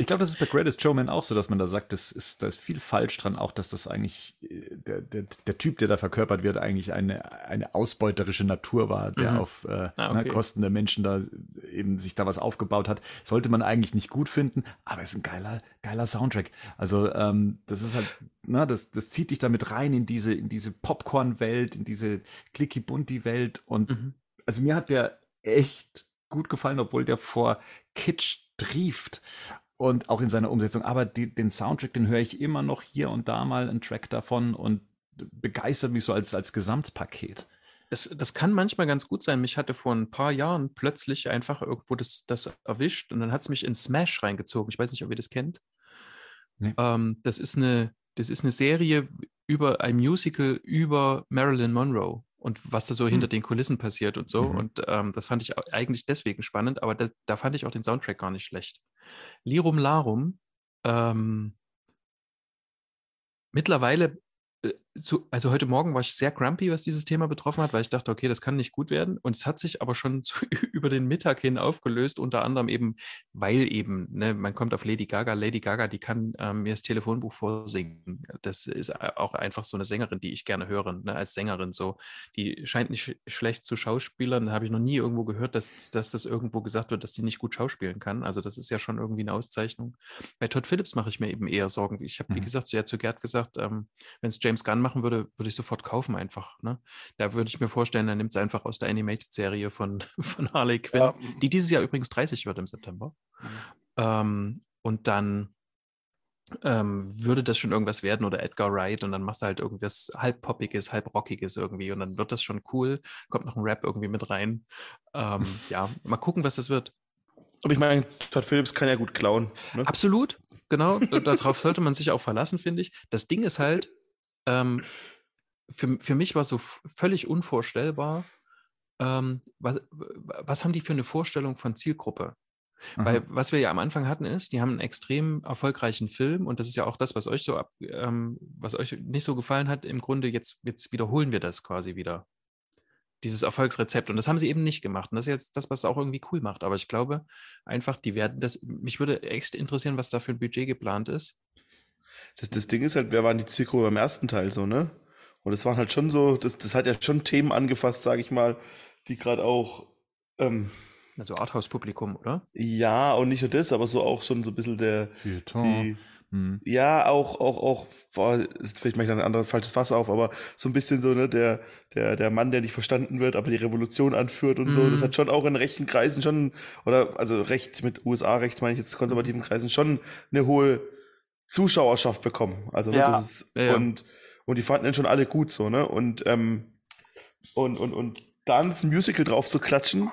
Speaker 1: Ich glaube, das ist bei Greatest Showman auch so, dass man da sagt, das ist, da ist viel falsch dran, auch dass das eigentlich äh, der, der, der Typ, der da verkörpert wird, eigentlich eine, eine ausbeuterische Natur war, der
Speaker 3: Mhm.
Speaker 1: auf äh,
Speaker 3: Ah,
Speaker 1: ne,
Speaker 3: okay.
Speaker 1: Kosten der Menschen da eben sich da was aufgebaut hat. Sollte man eigentlich nicht gut finden, aber es ist ein geiler, geiler Soundtrack. Also ähm, das ist halt, ne, das, das zieht dich damit rein in diese, in diese Popcorn-Welt, in diese Clicky-Bunty-Welt und
Speaker 3: Mhm.
Speaker 1: also mir hat der echt gut gefallen, obwohl der vor Kitsch trieft und auch in seiner Umsetzung. Aber die, den Soundtrack, den höre ich immer noch hier und da mal einen Track davon und begeistert mich so als, als Gesamtpaket.
Speaker 3: Das, das kann manchmal ganz gut sein. Mich hatte vor ein paar Jahren plötzlich einfach irgendwo das, das erwischt und dann hat es mich in Smash reingezogen. Ich weiß nicht, ob ihr das kennt. Nee. Ähm, das ist eine, das ist eine Serie über ein Musical über Marilyn Monroe und was da so mhm. hinter den Kulissen passiert und so. Mhm. Und ähm, das fand ich eigentlich deswegen spannend, aber das, da fand ich auch den Soundtrack gar nicht schlecht. Lirum Larum, ähm, mittlerweile so, also heute Morgen war ich sehr grumpy, was dieses Thema betroffen hat, weil ich dachte, okay, das kann nicht gut werden. Und es hat sich aber schon (laughs) so über den Mittag hin aufgelöst, unter anderem eben, weil eben, ne, man kommt auf Lady Gaga. Lady Gaga, die kann ähm, mir das Telefonbuch vorsingen. Das ist auch einfach so eine Sängerin, die ich gerne höre, ne, als Sängerin so. Die scheint nicht sch schlecht zu schauspielern. Da habe ich noch nie irgendwo gehört, dass, dass das irgendwo gesagt wird, dass die nicht gut schauspielen kann. Also das ist ja schon irgendwie eine Auszeichnung. Bei Todd Phillips mache ich mir eben eher Sorgen. Ich habe, mhm. wie gesagt, so ja zu Gerd gesagt, ähm, wenn es James Gunn machen würde, würde ich sofort kaufen einfach. Ne? Da würde ich mir vorstellen, er nimmt es einfach aus der Animated-Serie von, (laughs) von Harley Quinn, ja. die dieses Jahr übrigens 30 wird im September. Mhm. Ähm, und dann ähm, würde das schon irgendwas werden oder Edgar Wright und dann machst du halt irgendwas halb poppiges, halb rockiges irgendwie und dann wird das schon cool. Kommt noch ein Rap irgendwie mit rein. Ähm, (laughs) ja, mal gucken, was das wird.
Speaker 2: Aber ich meine, Todd Phillips kann ja gut klauen.
Speaker 3: Ne? Absolut, genau. Darauf sollte man sich auch verlassen, finde ich. Das Ding ist halt, ähm, für, für mich war so völlig unvorstellbar, ähm, was, was haben die für eine Vorstellung von Zielgruppe? Mhm. Weil was wir ja am Anfang hatten ist, die haben einen extrem erfolgreichen Film und das ist ja auch das, was euch so ab, ähm, was euch nicht so gefallen hat. Im Grunde jetzt, jetzt wiederholen wir das quasi wieder. Dieses Erfolgsrezept. Und das haben sie eben nicht gemacht. Und das ist jetzt das, was es auch irgendwie cool macht. Aber ich glaube einfach, die werden das, mich würde echt interessieren, was da für ein Budget geplant ist.
Speaker 2: Das, das Ding ist halt, wer waren die Zielgruppe beim ersten Teil so, ne? Und es waren halt schon so, das, das hat ja schon Themen angefasst, sage ich mal, die gerade auch. Ähm,
Speaker 3: also Arthouse-Publikum, oder?
Speaker 2: Ja, und nicht nur das, aber so auch schon so ein bisschen der. Die, hm. Ja, auch, auch, auch, boah, vielleicht mache ich dann ein anderes falsches Fass auf, aber so ein bisschen so, ne, der, der, der Mann, der nicht verstanden wird, aber die Revolution anführt und hm. so, das hat schon auch in rechten Kreisen schon, oder also recht mit USA-Recht meine ich jetzt konservativen Kreisen schon eine hohe Zuschauerschaft bekommen. Also ne, ja. das ist, ja, ja. und und die fanden ihn schon alle gut so, ne? Und, ähm, und, und, und dann das Musical drauf zu klatschen,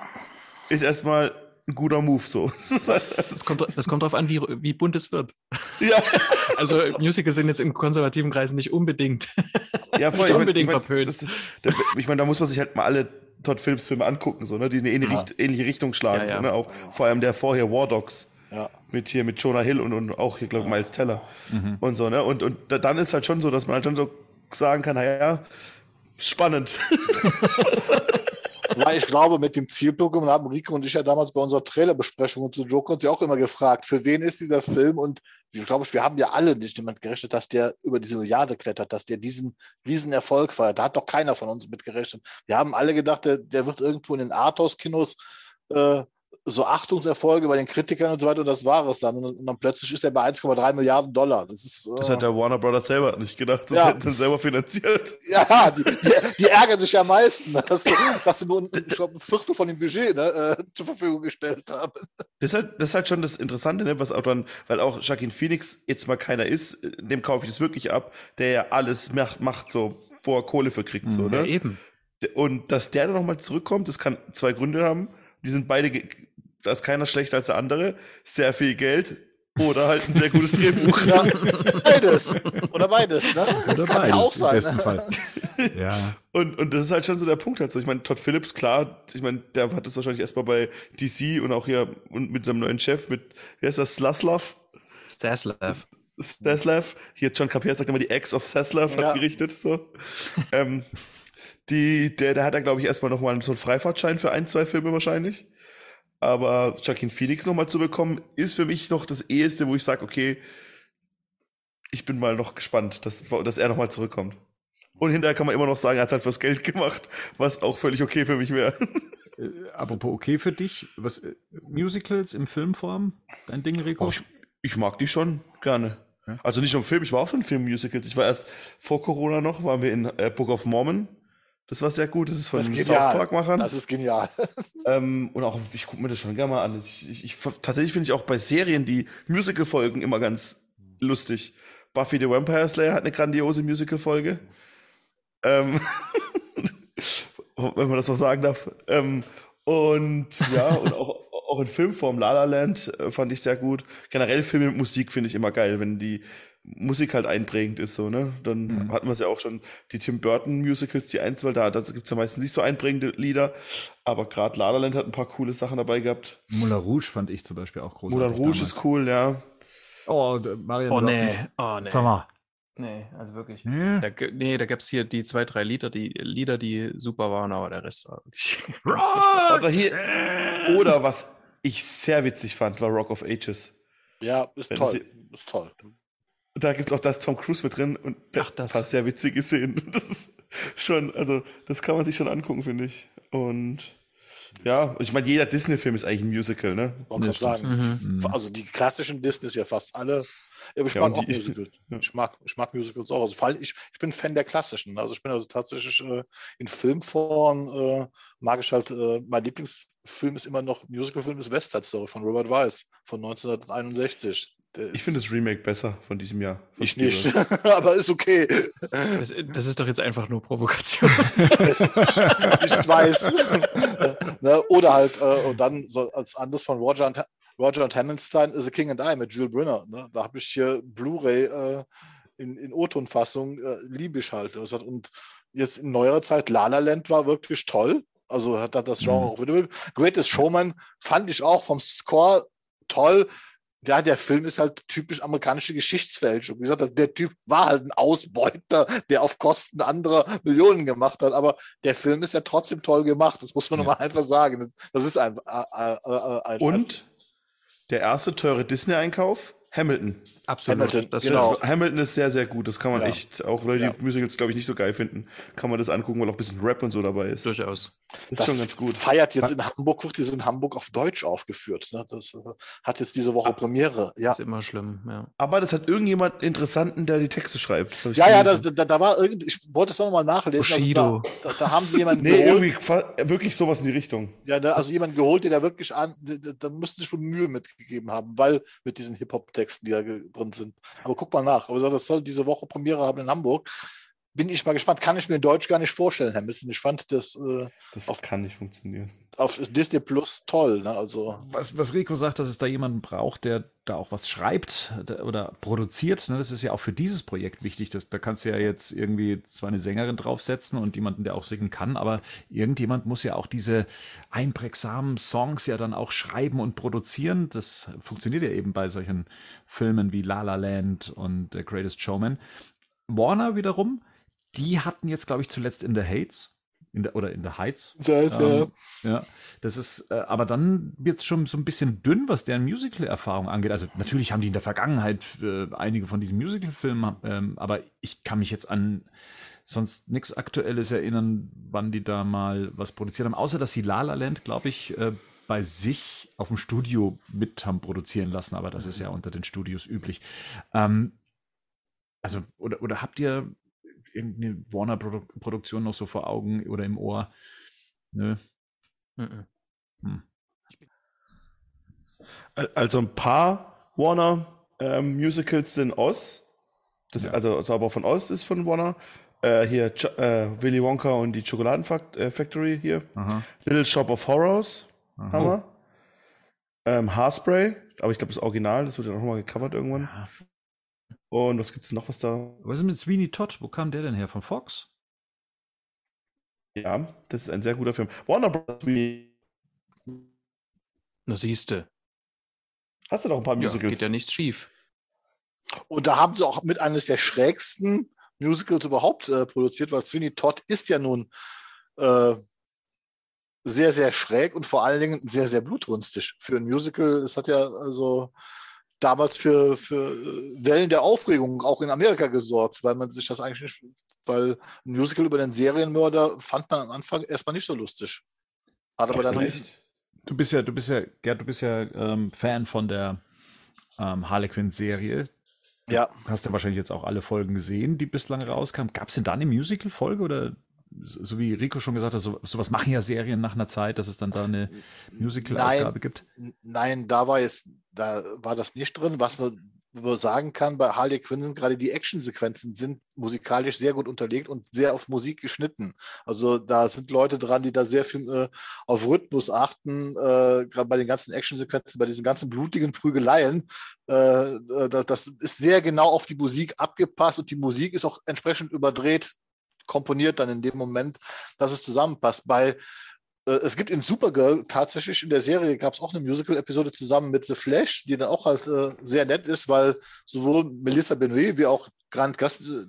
Speaker 2: ist erstmal ein guter Move so. (laughs)
Speaker 3: Das kommt, das kommt drauf an, wie, wie bunt es wird. Ja. (laughs) Also Musicals sind jetzt im konservativen Kreis nicht unbedingt, (laughs)
Speaker 2: ja, voll, nicht unbedingt ich mein, verpönt. Ist, da, ich meine, da muss man sich halt mal alle Todd Phillips Filme angucken, so, ne? die eine ähnliche, ja. ähnliche Richtung schlagen. Ja, ja. So, ne? Auch vor allem der vorher War Dogs. Ja. Mit hier, mit Jonah Hill und, und auch hier, glaube ich, Miles Teller. Mhm. Und so, ne? Und, und dann ist halt schon so, dass man halt schon so sagen kann, naja, spannend. (laughs)
Speaker 4: Weil ich glaube, mit dem Zielprogramm haben Rico und ich ja damals bei unserer Trailerbesprechung zu Joker uns ja auch immer gefragt, für wen ist dieser Film? Und ich glaube, wir haben ja alle nicht jemand gerechnet, dass der über diese Milliarde klettert, dass der diesen riesen Erfolg feiert. Da hat doch keiner von uns mit gerechnet. Wir haben alle gedacht, der, der wird irgendwo in den Arthouse-Kinos äh, so Achtungserfolge bei den Kritikern und so weiter und das war es dann. Und, dann plötzlich ist er bei 1,3 Milliarden Dollar. Das, ist,
Speaker 2: äh, das hat der Warner Brothers selber nicht gedacht, das ja. hätten sie selber finanziert. (laughs)
Speaker 4: Ja, die, die, die, ärgern sich ja am meisten, dass, dass sie nur ein, glaub, ein Viertel von dem Budget ne, äh, zur Verfügung gestellt haben.
Speaker 2: Das ist, halt, das ist halt schon das Interessante, ne, was auch dann, weil auch Jacqueline Phoenix jetzt mal keiner ist, dem kaufe ich das wirklich ab, der ja alles macht, macht so, wo er Kohle für kriegt. Mhm, so, ne? Ja,
Speaker 3: eben.
Speaker 2: Und dass der dann nochmal zurückkommt, das kann zwei Gründe haben. Die sind beide da ist keiner schlechter als der andere, sehr viel Geld oder halt ein sehr gutes Drehbuch.
Speaker 4: Ja, beides. Oder beides, ne?
Speaker 1: Oder Kann beides, auch sein, im besten ne? Fall.
Speaker 2: ja. Und, und das ist halt schon so der Punkt halt so. Ich meine, Todd Phillips, klar, ich meine, der hat das wahrscheinlich erstmal bei DC und auch hier und mit seinem neuen Chef, mit, wie heißt das, Slaslav?
Speaker 3: Staslav.
Speaker 2: Staslav. Hier John Capier sagt immer, die Ex of Saslav hat ja. gerichtet, so. ähm, die, der, der hat da, glaube ich, erstmal nochmal so einen Freifahrtschein für ein, zwei Filme wahrscheinlich. Aber Joaquin Phoenix nochmal zu bekommen, ist für mich noch das eheste, wo ich sage, okay, ich bin mal noch gespannt, dass, dass er nochmal zurückkommt. Und hinterher kann man immer noch sagen, er hat es halt fürs Geld (laughs) gemacht, was auch völlig okay für mich wäre.
Speaker 1: Äh, apropos okay für dich, was äh, Musicals im Filmform, dein Ding, Rico?
Speaker 2: Oh, ich, ich, mag die schon gerne. Ja? Also nicht nur im Film, ich war auch schon in Filmmusicals. Ich war erst vor Corona noch, waren wir in äh, Book of Mormon das war sehr gut. Das ist von das
Speaker 4: South Park-Machern. Das ist genial. (laughs)
Speaker 2: Ähm, und auch, ich gucke mir das schon gerne mal an. Ich, ich, ich tatsächlich finde ich auch bei Serien die Musical-Folgen immer ganz lustig. Buffy the Vampire Slayer hat eine grandiose Musical-Folge. Ähm, (laughs) wenn man das noch sagen darf. Ähm, und ja, und auch, auch auch in Filmform La La Land äh, fand ich sehr gut. Generell Filme mit Musik finde ich immer geil, wenn die Musik halt einprägend ist, so, ne? Dann
Speaker 1: Mhm.
Speaker 2: hatten wir es ja auch schon, die Tim Burton Musicals, die eins, weil da, da gibt es ja meistens nicht so einprägende Lieder, aber gerade La La Land hat ein paar coole Sachen dabei gehabt.
Speaker 1: Moulin Rouge fand ich zum Beispiel auch großartig.
Speaker 2: Moulin Rouge
Speaker 1: damals.
Speaker 2: ist cool, ja.
Speaker 1: Oh, Marian
Speaker 3: Oh nee, oh nee.
Speaker 1: Sag mal.
Speaker 3: Nee, also wirklich.
Speaker 1: Nee.
Speaker 3: Da, nee, da gab es hier die zwei, drei Lieder, die Lieder, die super waren, aber der Rest war wirklich. (laughs)
Speaker 2: Oder hier, oder was ich sehr witzig fand, war Rock of Ages.
Speaker 4: Ja, ist
Speaker 2: Wenn
Speaker 4: toll.
Speaker 2: sie-
Speaker 4: Ist toll.
Speaker 2: Da gibt es auch das Tom Cruise mit drin und
Speaker 3: Ach, das.
Speaker 2: paar sehr witzige Szenen. (laughs) Das ist schon, also das kann man sich schon angucken, finde ich. Und ja, ich meine, jeder Disney-Film ist eigentlich ein Musical, ne?
Speaker 4: Wollte
Speaker 1: Das
Speaker 4: gerade sagen.
Speaker 3: Mhm.
Speaker 4: Also die klassischen Disneys ja fast alle. Ja, aber ich
Speaker 2: Ja,
Speaker 4: mag auch
Speaker 2: die-
Speaker 4: Musicals. (laughs)
Speaker 2: ja.
Speaker 4: Ich, mag, ich mag Musicals auch. Also vor allem, ich, ich bin Fan der klassischen. Also ich bin also tatsächlich äh, in Filmform äh, mag ich halt, äh, mein Lieblingsfilm ist immer noch, Musicalfilm ist West Side Story von Robert Weiss von 1961.
Speaker 2: Ich finde das Remake besser von diesem Jahr. von
Speaker 4: ich
Speaker 2: Spielberg.
Speaker 4: nicht, (laughs) aber ist okay.
Speaker 3: Das, das ist doch jetzt einfach nur Provokation.
Speaker 4: Es- ich weiß. ne? Oder halt, äh, und dann so als anderes von Roger und, Roger und Hammerstein, The King and I mit Jules Brynner. Ne? Da habe ich hier Blu-ray äh, in, in O-Ton-Fassung, äh, liebe ich halt. Das und jetzt in neuerer Zeit, La La Land war wirklich toll. Also hat hat das Genre
Speaker 1: Mhm.
Speaker 4: auch wieder. Greatest Showman fand ich auch vom Score toll. Ja, der Film ist halt typisch amerikanische Geschichtsfälschung. Wie gesagt, der Typ war halt ein Ausbeuter, der auf Kosten anderer Millionen gemacht hat. Aber der Film ist ja trotzdem toll gemacht. Das muss man
Speaker 1: Ja.
Speaker 4: nochmal einfach sagen. Das, ist ein, äh, äh, äh, ein
Speaker 2: Und der erste teure Disney-Einkauf, Hamilton.
Speaker 3: Absolut.
Speaker 4: Hamilton,
Speaker 3: das
Speaker 4: genau.
Speaker 2: Das, Hamilton ist sehr, sehr gut. Das kann man
Speaker 4: Ja.
Speaker 2: echt, auch Leute,
Speaker 4: Ja.
Speaker 2: die Musicals, glaube ich, nicht so geil finden, kann man das angucken, weil auch ein bisschen Rap und so dabei ist. Das
Speaker 3: durchaus.
Speaker 2: ist
Speaker 4: das
Speaker 2: schon ganz gut.
Speaker 4: feiert jetzt in Hamburg, wird das in Hamburg auf Deutsch aufgeführt. Ne? Das äh, hat jetzt diese. Woche Premiere. Ja,
Speaker 3: Ist immer schlimm, ja.
Speaker 2: Aber das hat irgendjemand Interessanten, der die Texte schreibt. Das
Speaker 4: ja, ja das, da, da war irgend, ich wollte es noch mal nachlesen.
Speaker 3: Bushido.
Speaker 4: Also da, da, da haben sie jemanden
Speaker 2: Nee,
Speaker 4: geholt.
Speaker 2: irgendwie wirklich sowas in die Richtung.
Speaker 4: Ja, ne, also jemand geholt, der da wirklich an, da, da- da müssten sie schon Mühe mitgegeben haben, weil mit diesen Hip-Hop-Texten, die da drin sind. Aber guck mal nach. Aber das soll diese Woche Premiere haben in Hamburg. Bin ich mal gespannt. Kann ich mir in Deutsch gar nicht vorstellen, Hamilton. Ich fand das äh,
Speaker 2: Das
Speaker 4: Auf-
Speaker 2: kann nicht funktionieren.
Speaker 4: auf Disney Plus toll. Ne? Also,
Speaker 1: Was, was Rico sagt, dass es da jemanden braucht, der da auch was schreibt der- oder produziert, ne, das ist ja auch für dieses Projekt wichtig. Das, da kannst du ja jetzt irgendwie zwar eine Sängerin draufsetzen und jemanden, der auch singen kann, aber irgendjemand muss ja auch diese einprägsamen Songs ja dann auch schreiben und produzieren. Das funktioniert ja eben bei solchen Filmen wie La La Land und The Greatest Showman. Warner wiederum, die hatten jetzt, glaube ich, zuletzt in The Hates in der, oder in The Heights
Speaker 4: das äh,
Speaker 1: ähm, ja, das ist, äh, aber dann wird es schon so ein bisschen dünn, was deren Musical-Erfahrung angeht. Also natürlich haben die in der Vergangenheit äh, einige von diesen Musical-Filmen, ähm, aber ich kann mich jetzt an sonst nichts Aktuelles erinnern, wann die da mal was produziert haben, außer dass sie La La Land, glaube ich, äh, bei sich auf dem Studio mit haben produzieren lassen, aber das ist ja unter den Studios üblich. Ähm, also, oder, oder habt ihr irgendeine Warner-Produktion noch so vor Augen oder im Ohr? Nö.
Speaker 3: Mhm.
Speaker 2: Al- Also ein paar Warner ähm, Musicals sind Oz. Das,
Speaker 1: Ja.
Speaker 2: Also, also aber von Oz ist von Warner. Äh, hier Ch äh, Willy Wonka und die Schokoladenfactory hier.
Speaker 1: Aha.
Speaker 2: Little Shop of Horrors
Speaker 1: aha.
Speaker 2: wir. Ähm, Haarspray, aber ich glaube das Original, das wird ja noch mal gecovert irgendwann.
Speaker 1: Ja.
Speaker 2: Und was gibt's noch, was da?
Speaker 1: Was ist mit Sweeney Todd? Wo kam der denn her? Von Fox?
Speaker 2: Ja, das ist ein sehr guter Film. Warner Bros.
Speaker 3: Na siehste.
Speaker 2: Hast du noch ein paar
Speaker 3: Ja,
Speaker 2: Musicals?
Speaker 3: geht ja nichts schief.
Speaker 4: Und da haben sie auch mit eines der schrägsten Musicals überhaupt äh, produziert, weil Sweeney Todd ist ja nun äh, sehr, sehr schräg und vor allen Dingen sehr, sehr blutrünstig für ein Musical. Es hat ja also damals für, für Wellen der Aufregung auch in Amerika gesorgt, weil man sich das eigentlich nicht, weil ein Musical über den Serienmörder fand man am Anfang erstmal nicht so lustig. Hat aber dann
Speaker 2: Echt?
Speaker 1: Du bist ja, du bist ja, Gerd, du bist ja ähm, Fan von der ähm, Harlequin-Serie.
Speaker 4: ja,
Speaker 1: Hast ja wahrscheinlich jetzt auch alle Folgen gesehen, die bislang rauskamen. Gab es denn da eine Musical-Folge oder so wie Rico schon gesagt hat, so, sowas machen ja Serien nach einer Zeit, dass es dann da eine Musical-Ausgabe gibt?
Speaker 4: Nein, da war jetzt, da war das nicht drin. Was wir, sagen kann, bei Harley Quinn gerade die Actionsequenzen sind musikalisch sehr gut unterlegt und sehr auf Musik geschnitten. Also da sind Leute dran, die da sehr viel äh, auf Rhythmus achten, äh, gerade bei den ganzen Actionsequenzen, bei diesen ganzen blutigen Prügeleien. Äh, äh das, das ist sehr genau auf die Musik abgepasst und die Musik ist auch entsprechend überdreht komponiert dann in dem Moment, dass es zusammenpasst. Bei es gibt in Supergirl tatsächlich in der Serie gab es auch eine Musical-Episode zusammen mit The Flash, die dann auch halt äh, sehr nett ist, weil sowohl Melissa Benoit wie auch Grant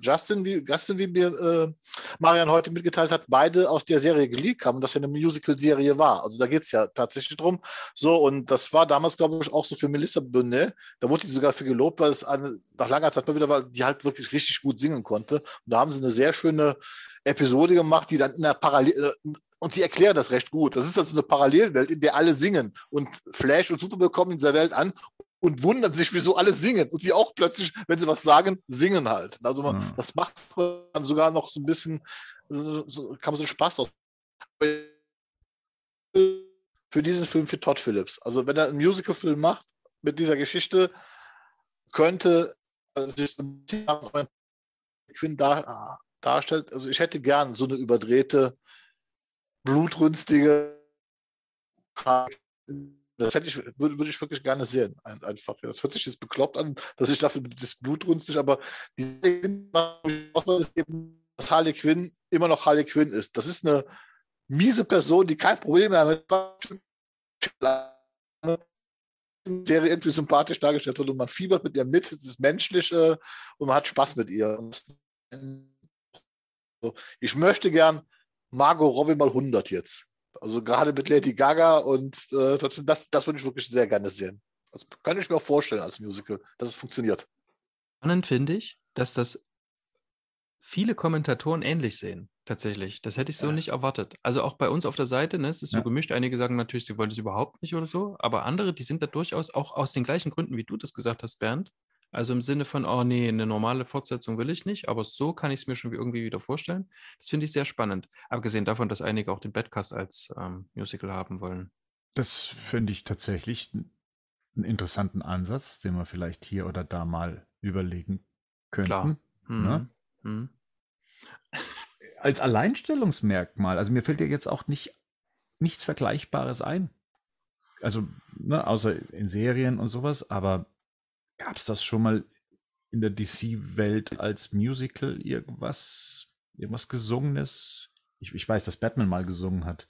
Speaker 4: Justin, wie, Justin, wie mir äh, Marian heute mitgeteilt hat, beide aus der Serie geleakt haben, dass ja eine Musical-Serie war. Also da geht es ja tatsächlich drum. So, und das war damals, glaube ich, auch so für Melissa Benoit. Da wurde die sogar für gelobt, weil es eine, nach langer Zeit mal wieder war, die halt wirklich richtig gut singen konnte. Und da haben sie eine sehr schöne Episode gemacht, die dann in der Parallel, äh, und sie erklären das recht gut. Das ist also eine Parallelwelt, in der alle singen. Und Flash und Superman kommen in dieser Welt an und wundern sich, wieso alle singen. Und sie auch plötzlich, wenn sie was sagen, singen halt. Also man, ja. das macht man sogar noch so ein bisschen, so, kann man so Spaß aus. Für diesen Film für Todd Phillips. Also wenn er einen Musical-Film macht mit dieser Geschichte, könnte sich so ein bisschen Quinn dar, darstellt. Also ich hätte gern so eine überdrehte blutrünstige. Das hätte ich, würde, würde ich wirklich gerne sehen. Einfach. Das hört sich jetzt bekloppt an, dass ich dachte, das ist blutrünstig, aber ist eben, dass Harley Quinn immer noch Harley Quinn ist. Das ist eine miese Person, die kein Problem mehr mit Serie irgendwie sympathisch dargestellt wird und man fiebert mit ihr mit, es ist menschlich äh, und man hat Spaß mit ihr. Ich möchte gern Margot Robbie mal 100 jetzt. Also gerade mit Lady Gaga und äh, das, das würde ich wirklich sehr gerne sehen. Das kann ich mir auch vorstellen als Musical, dass es funktioniert.
Speaker 3: Spannend finde ich, dass das viele Kommentatoren ähnlich sehen, tatsächlich. Das hätte ich so ja. nicht erwartet. Also auch bei uns auf der Seite, ne, es ist ja. so gemischt. Einige sagen natürlich, sie wollen es überhaupt nicht oder so, aber andere, die sind da durchaus auch aus den gleichen Gründen, wie du das gesagt hast, Bernd, also im Sinne von, oh nee, eine normale Fortsetzung will ich nicht, aber so kann ich es mir schon irgendwie wieder vorstellen. Das finde ich sehr spannend. Abgesehen davon, dass einige auch den Badcast als ähm, Musical haben wollen.
Speaker 1: Das finde ich tatsächlich einen interessanten Ansatz, den wir vielleicht hier oder da mal überlegen könnten. Klar. Hm. Ne? Hm. Als Alleinstellungsmerkmal, also mir fällt ja jetzt auch nicht nichts Vergleichbares ein. Also, ne, außer in Serien und sowas, aber Gab es das schon mal in der DC-Welt als Musical irgendwas, irgendwas Gesungenes? Ich, ich weiß, dass Batman mal gesungen hat.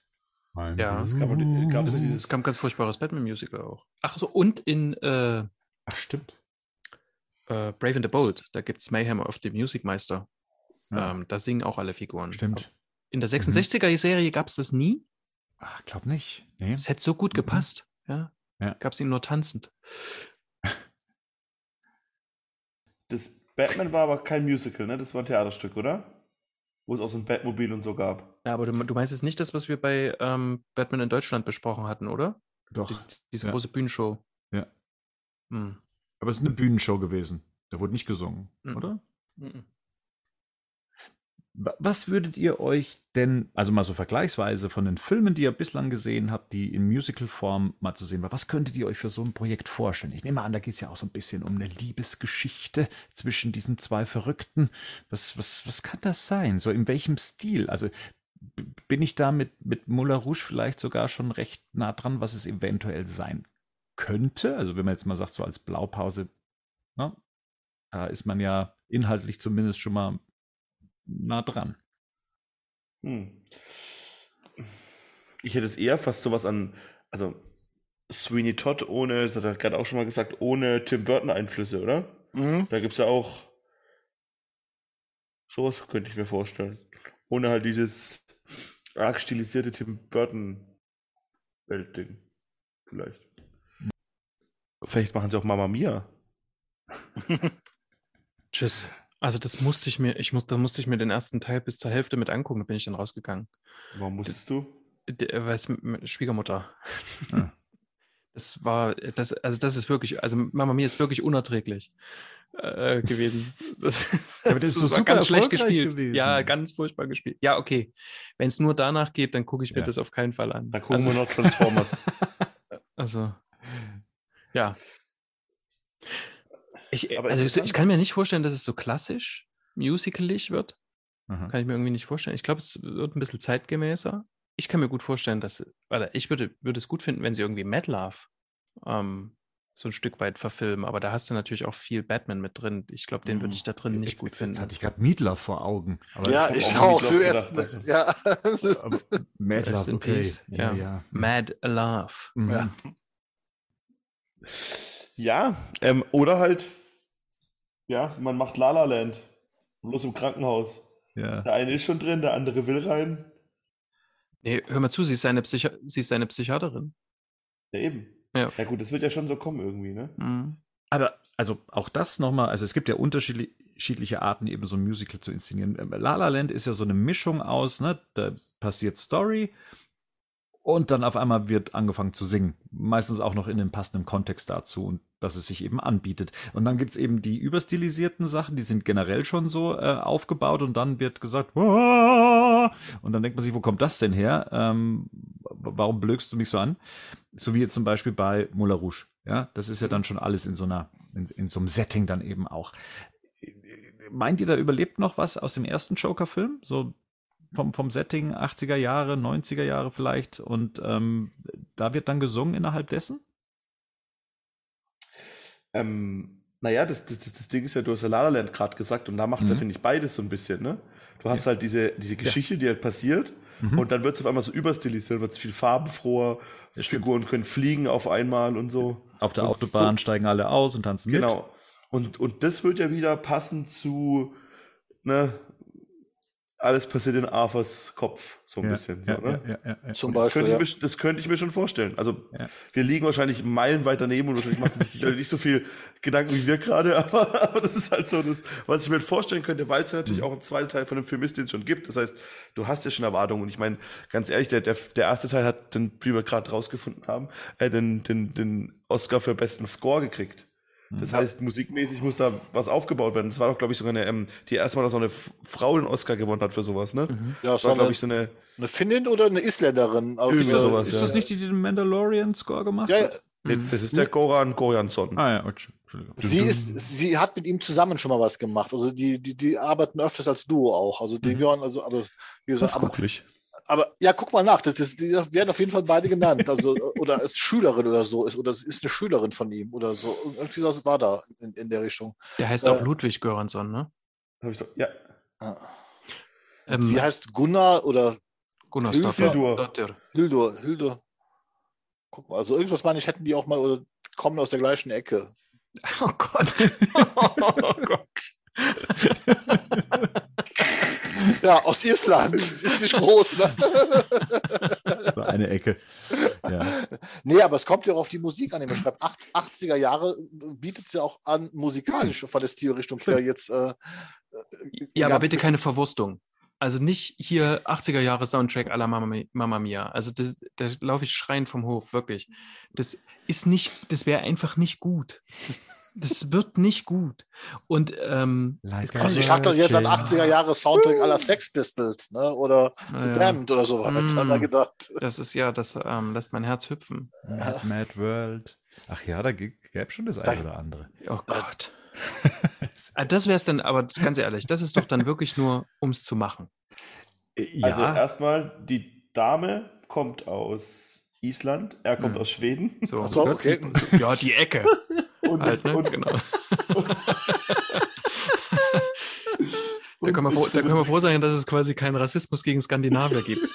Speaker 3: Ja, es gab, gab es dieses kam ganz furchtbares Batman-Musical auch. Ach so, und in äh,
Speaker 1: Ach, stimmt.
Speaker 3: Äh, Brave and the Bold, da gibt es Mayhem of the Music Meister. Ja. Ähm, da singen auch alle Figuren.
Speaker 1: Stimmt.
Speaker 3: In der 66er-Serie gab es das nie?
Speaker 1: Ach, glaub nicht. Nee.
Speaker 3: Es hätte so gut mhm. gepasst. Ja. ja. Gab es ihn nur tanzend.
Speaker 2: Das Batman war aber kein Musical, ne? Das war ein Theaterstück, oder? Wo es auch so ein Batmobil und so gab.
Speaker 3: Ja, aber du, du meinst jetzt nicht das, was wir bei ähm, Batman in Deutschland besprochen hatten, oder?
Speaker 1: Doch.
Speaker 3: Die, diese ja. große Bühnenshow.
Speaker 1: Ja. Hm. Aber es ist eine Bühnenshow gewesen. Da wurde nicht gesungen, mhm. oder? Mhm. Was würdet ihr euch denn, also mal so vergleichsweise von den Filmen, die ihr bislang gesehen habt, die in Musical-Form mal zu sehen war, was könntet ihr euch für so ein Projekt vorstellen? Ich nehme an, da geht es ja auch so ein bisschen um eine Liebesgeschichte zwischen diesen zwei Verrückten. Was, was, was kann das sein? So in welchem Stil? Also bin ich da mit, mit Moulin Rouge vielleicht sogar schon recht nah dran, was es eventuell sein könnte? Also wenn man jetzt mal sagt, so als Blaupause, na, ne, da ist man ja inhaltlich zumindest schon mal nah dran. Hm.
Speaker 2: Ich hätte es eher fast sowas an, also Sweeney Todd ohne, das hat er gerade auch schon mal gesagt, ohne Tim Burton Einflüsse, oder? Mhm. Da gibt es ja auch sowas könnte ich mir vorstellen. Ohne halt dieses arg stilisierte Tim Burton Weltding. Vielleicht. Vielleicht machen sie auch Mama Mia. (laughs)
Speaker 3: Tschüss. Also das musste ich mir, ich muss, da musste ich mir den ersten Teil bis zur Hälfte mit angucken, da bin ich dann rausgegangen.
Speaker 2: Warum musstest du?
Speaker 3: Weil es Schwiegermutter. Ja. (laughs) Das war, das, also das ist wirklich, also Mama mir ist wirklich unerträglich äh, gewesen. (laughs) Das, das, Aber (laughs) das ist so ganz schlecht gespielt. Gewesen. Ja, ganz furchtbar gespielt. Ja, okay. Wenn es nur danach geht, dann gucke ich mir ja. das auf keinen Fall an.
Speaker 2: Dann gucken also, wir noch Transformers.
Speaker 3: also, ja. Ich,
Speaker 2: Aber
Speaker 3: also ich, kann mir nicht vorstellen, dass es so klassisch musicalig wird.
Speaker 1: Aha.
Speaker 3: Kann ich mir irgendwie nicht vorstellen. Ich glaube, es wird ein bisschen zeitgemäßer. Ich kann mir gut vorstellen, dass, oder ich würde, würde es gut finden, wenn sie irgendwie Mad Love ähm, so ein Stück weit verfilmen, aber da hast du natürlich auch viel Batman mit drin. Ich glaube, den würde ich da drin nicht
Speaker 1: jetzt,
Speaker 3: gut
Speaker 1: jetzt,
Speaker 3: finden.
Speaker 1: Jetzt hatte ich gerade Mietler vor Augen. Aber
Speaker 4: ja, ich
Speaker 2: auch
Speaker 4: Zuerst, ja.
Speaker 1: Mad
Speaker 3: Rest
Speaker 1: Love, okay.
Speaker 3: Peace.
Speaker 1: Ja,
Speaker 3: Ja.
Speaker 1: ja.
Speaker 3: Mad Love.
Speaker 1: Mhm.
Speaker 4: Ja.
Speaker 2: Ja, ähm, oder halt, ja, man macht La La Land. Bloß im Krankenhaus.
Speaker 1: ja.
Speaker 2: Der eine ist schon drin, der andere will rein.
Speaker 3: Nee, hör mal zu, sie ist seine, Psychi sie ist seine Psychiaterin.
Speaker 2: Ja, eben.
Speaker 3: Ja.
Speaker 2: Ja, gut, das wird ja schon so kommen irgendwie, ne?
Speaker 3: Mhm.
Speaker 1: Aber also auch das nochmal, also es gibt ja unterschiedliche Arten, eben so ein Musical zu inszenieren. Ähm, La La Land ist ja so eine Mischung aus, ne, da passiert Story und dann auf einmal wird angefangen zu singen. Meistens auch noch in dem passenden Kontext dazu und dass es sich eben anbietet. Und dann gibt's eben die überstilisierten Sachen, die sind generell schon so äh, aufgebaut und dann wird gesagt, "Wah!" und dann denkt man sich, wo kommt das denn her? Ähm, warum blökst du mich so an? So wie jetzt zum Beispiel bei Moulin Rouge. Ja, das ist ja dann schon alles in so einer, in, in so einem Setting dann eben auch. Meint ihr, da überlebt noch was aus dem ersten Joker-Film? So vom, vom Setting 80er Jahre, 90er Jahre vielleicht und ähm, da wird dann gesungen innerhalb dessen?
Speaker 2: Ähm, naja, das, das, das, das Ding ist ja, du hast ja La gerade gesagt und da macht es ja,
Speaker 1: Mhm.
Speaker 2: finde ich, beides so ein bisschen, ne? Du hast halt diese, diese Geschichte, die halt passiert
Speaker 1: Mhm.
Speaker 2: und dann wird es auf einmal so überstilisiert, wird es viel farbenfroher, Figuren können fliegen auf einmal und so.
Speaker 1: Auf der
Speaker 2: Und
Speaker 1: Autobahn
Speaker 2: so-
Speaker 1: steigen alle aus und tanzen mit.
Speaker 2: Genau. Und, und das wird ja wieder passen zu, ne, alles passiert in Arthurs Kopf, so ein
Speaker 1: Ja,
Speaker 2: bisschen.
Speaker 1: ja,
Speaker 2: so, ne?
Speaker 1: ja, ja, ja.
Speaker 4: Zum
Speaker 2: das,
Speaker 4: Beispiel.
Speaker 2: könnte mir, das könnte ich mir schon vorstellen. Also
Speaker 1: Ja.
Speaker 2: wir liegen wahrscheinlich meilenweit daneben und wahrscheinlich machen sich die Leute nicht so viel Gedanken wie wir gerade, (laughs) aber, aber das ist halt so das, was ich mir vorstellen könnte, weil es ja
Speaker 1: Mhm.
Speaker 2: natürlich auch ein zweiter Teil von dem Film ist, den es schon gibt. Das heißt, du hast ja schon Erwartungen. Und ich meine, ganz ehrlich, der, der, der erste Teil hat, den, wie wir gerade rausgefunden haben, äh, den, den, den Oscar für besten Score gekriegt.
Speaker 1: Mhm.
Speaker 2: Das heißt, musikmäßig muss da was aufgebaut werden. Das war doch, glaube ich, sogar eine, ähm, die erste Mal, dass so eine Frau den Oscar gewonnen hat für sowas, ne?
Speaker 3: Mhm.
Speaker 4: Ja,
Speaker 2: Das war,
Speaker 4: war
Speaker 2: glaube
Speaker 4: eine,
Speaker 2: ich, so eine,
Speaker 4: eine Finnin oder eine Isländerin. Aus,
Speaker 2: Irgendwie sowas,
Speaker 1: Ist
Speaker 2: ja.
Speaker 1: das nicht die, die den Mandalorian-Score gemacht
Speaker 4: Ja, ja,
Speaker 1: hat?
Speaker 2: nee,
Speaker 3: Mhm.
Speaker 2: das ist der Goran Goransson.
Speaker 1: Ah ja, okay. Entschuldigung.
Speaker 4: sie, ist, sie hat mit ihm zusammen schon mal was gemacht. Also die, die, die arbeiten öfters als Duo auch. Also die
Speaker 1: Mhm.
Speaker 4: gehören, also, aber wie
Speaker 2: Das
Speaker 4: gesagt,
Speaker 2: ist
Speaker 4: aber. Aber ja, guck mal nach. Das, das, die werden auf jeden Fall beide genannt. Also, (laughs) oder als Schülerin oder so ist, oder es ist eine Schülerin von ihm oder so. Irgendwie was war da in, in der Richtung.
Speaker 3: Der heißt
Speaker 4: Äh,
Speaker 3: auch Ludwig Göransson, ne?
Speaker 2: Hab ich doch, ja.
Speaker 3: Ähm,
Speaker 4: Sie heißt Gunnar oder
Speaker 3: Gunnar. Stotter.
Speaker 4: Hildur. Hildur. Guck mal, also irgendwas meine ich, hätten die auch mal oder kommen aus der gleichen Ecke. (laughs)
Speaker 3: Oh Gott. (laughs) oh Gott. (laughs)
Speaker 4: Ja, aus Island. ist nicht groß, ne? (laughs)
Speaker 1: So eine Ecke. Ja.
Speaker 4: Nee, aber es kommt ja auch auf die Musik an. schreibt acht- 80er Jahre, bietet es ja auch an, musikalisch von der Stilrichtung her jetzt. Äh,
Speaker 3: Ja, aber bitte keine Verwurstung. Also nicht hier 80er Jahre Soundtrack à la Mamma Mia. Also das, da laufe ich schreiend vom Hof, wirklich. Das ist nicht, das wäre einfach nicht gut. Das wird nicht gut. Und ähm,
Speaker 1: Like
Speaker 4: Also ich dachte doch jetzt an 80er Jahre Soundtrack aller Sex Pistols, ne? Oder The
Speaker 3: ja,
Speaker 4: Damned oder so, hat
Speaker 3: Mm.
Speaker 4: man da gedacht.
Speaker 3: das ist ja, das ähm, lässt mein Herz hüpfen.
Speaker 1: Mad, Mad World. Ach ja, da gäbe es schon das eine oder andere.
Speaker 3: Oh Gott. Ah, Das wäre es dann, aber ganz ehrlich, das ist doch dann wirklich nur, um es zu machen.
Speaker 1: Ja,
Speaker 2: Also erstmal, die Dame kommt aus Island, er kommt
Speaker 3: Mhm.
Speaker 2: aus Schweden.
Speaker 3: So,
Speaker 4: so, okay.
Speaker 3: Ja, die Ecke.
Speaker 2: Und,
Speaker 3: Halt, ne?
Speaker 2: und,
Speaker 3: Genau. (laughs) Da können, wir froh, da können wir froh sein, dass es quasi keinen Rassismus gegen Skandinavier gibt. (laughs)